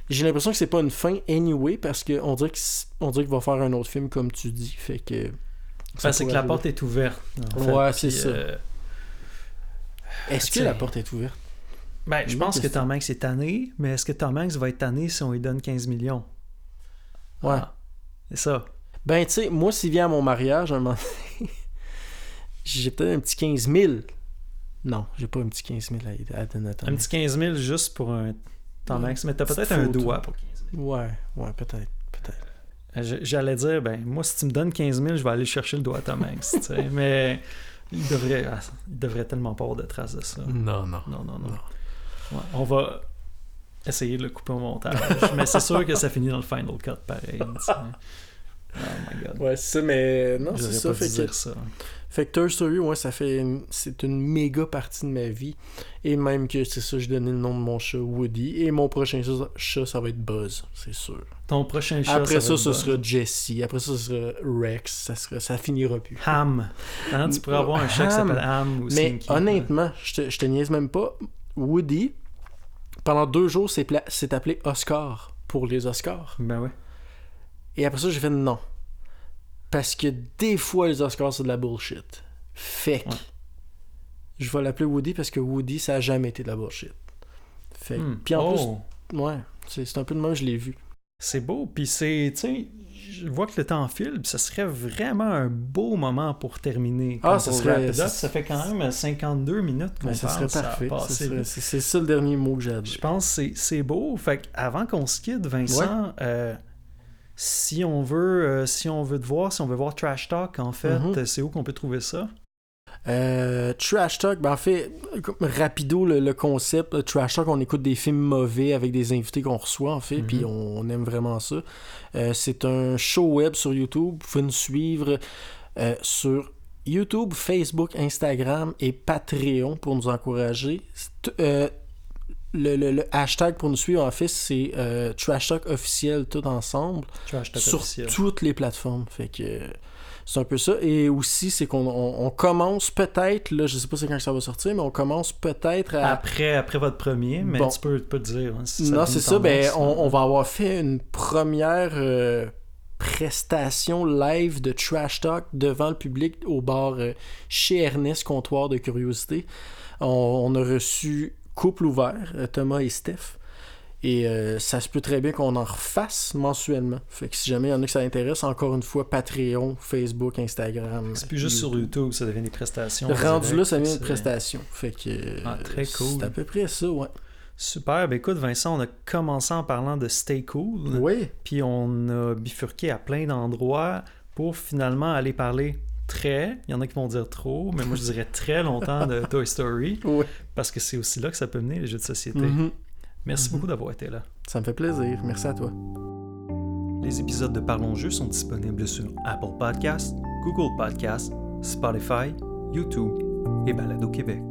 J'ai l'impression que c'est pas une fin anyway parce qu'on dirait qu'il on dirait qu'il va faire un autre film comme tu dis. Fait que. Enfin, c'est que la porte est ouverte. en fait, Ouais, c'est ça. euh, Est-ce que la porte est ouverte? Ben, je pense que. Tom Hanks est tanné, mais est-ce que Tom Hanks va être tanné si on lui donne 15 millions? Ouais. Ah, c'est ça. Ben, tu sais, moi, s'il vient à mon mariage, un moment donné, j'ai peut-être un petit 15 000. Non, j'ai pas un petit 15 000 à, à donner à Un petit 15 000 juste pour un. Hanks, mais t'as peut-être un doigt pour 15 000. Ouais, ouais, peut-être, peut-être. Euh, J'allais dire, ben, moi, si tu me donnes 15 000, je vais aller chercher le doigt à Tom Hanks, tu sais, mais il devrait, ah, il devrait tellement pas avoir de traces de ça. Non, non. Non, non, non. Non. Ouais, on va essayer de le couper au montage, mais c'est sûr que ça finit dans le final cut pareil. Oh my god. Ouais, c'est ça, mais non, c'est ça. pas Fait dû que, dire ça. fait que Toy Story, ouais, ça fait. une- C'est une méga partie de ma vie. Et même que c'est ça, je donnais le nom de mon chat Woody. Et mon prochain chat, ça va être Buzz, c'est sûr. Ton prochain chat, Après ça, va ce être sera Jesse. Après ça, ce sera Rex. Ça, sera... ça finira plus. Ham. Hein, tu pourrais avoir un chat qui s'appelle Ham ou Mais Slinky. honnêtement, je te, je te niaise même pas. Woody, pendant deux jours, c'est pla- appelé Oscar pour les Oscars. Ben ouais. Et après ça, j'ai fait non. Parce que des fois, les Oscars, c'est de la bullshit. Fait que Ouais. je vais l'appeler Woody parce que Woody, ça a jamais été de la bullshit. Fait que- Hmm. Puis en Oh, plus, ouais, c'est un peu de même, je l'ai vu. C'est beau, puis c'est, tu sais, je vois que le temps file, puis ça serait vraiment un beau moment pour terminer. Ah, ça serait- ça- Ça fait quand même 52 minutes qu'on Mais ça serait parfait. C'est ça le dernier mot que j'ai à Je dire. pense que c'est- beau. Fait que avant qu'on se quitte, Vincent, euh, si on veut euh, si on veut te voir, si on veut voir Trash Talk, en fait, Mhm. c'est où qu'on peut trouver ça? Euh, Trash Talk, ben en fait, rapido le, le concept. euh, Trash Talk, on écoute des films mauvais avec des invités qu'on reçoit, en fait, Mhm. puis on, on aime vraiment ça. Euh, c'est un show web sur YouTube. Vous pouvez nous suivre euh, sur YouTube, Facebook, Instagram et Patreon pour nous encourager. Le, le- le hashtag pour nous suivre, en fait, c'est euh, Trash Talk officiel, tout ensemble Trash Talk sur officiel. toutes les plateformes. Fait que euh, c'est un peu ça. Et aussi, c'est qu'on on, on commence peut-être, là, je sais pas c'est quand ça va sortir, mais on commence peut-être à. Après, après votre premier, mais Bon. tu peux pas te dire. hein, si non, c'est ça. Ben, on, hein. on va avoir fait une première. euh, prestation live de trash talk devant le public au bar euh, chez Ernest, comptoir de curiosité. On, on a reçu couple ouvert, euh, Thomas et Steph. Et euh, ça se peut très bien qu'on en refasse mensuellement. Fait que si jamais il y en a que ça intéresse, encore une fois, Patreon, Facebook, Instagram. C'est plus juste sur YouTube, ça devient des prestations. Rendu direct, là, ça devient une prestation. Fait que. Ah, très euh, cool. C'est à peu près ça, ouais. Super. Ben écoute, Vincent, on a commencé en parlant de Stay Cool. Oui. Puis on a bifurqué à plein d'endroits pour finalement aller parler très, il y en a qui vont dire trop, mais moi je dirais très longtemps de Toy Story, Ouais. Parce que c'est aussi là que ça peut mener les jeux de société. Mhm. Merci Mhm. beaucoup d'avoir été là. Ça me fait plaisir. Merci à toi. Les épisodes de Parlons Jeux sont disponibles sur Apple Podcasts, Google Podcasts, Spotify, YouTube et Balado Québec.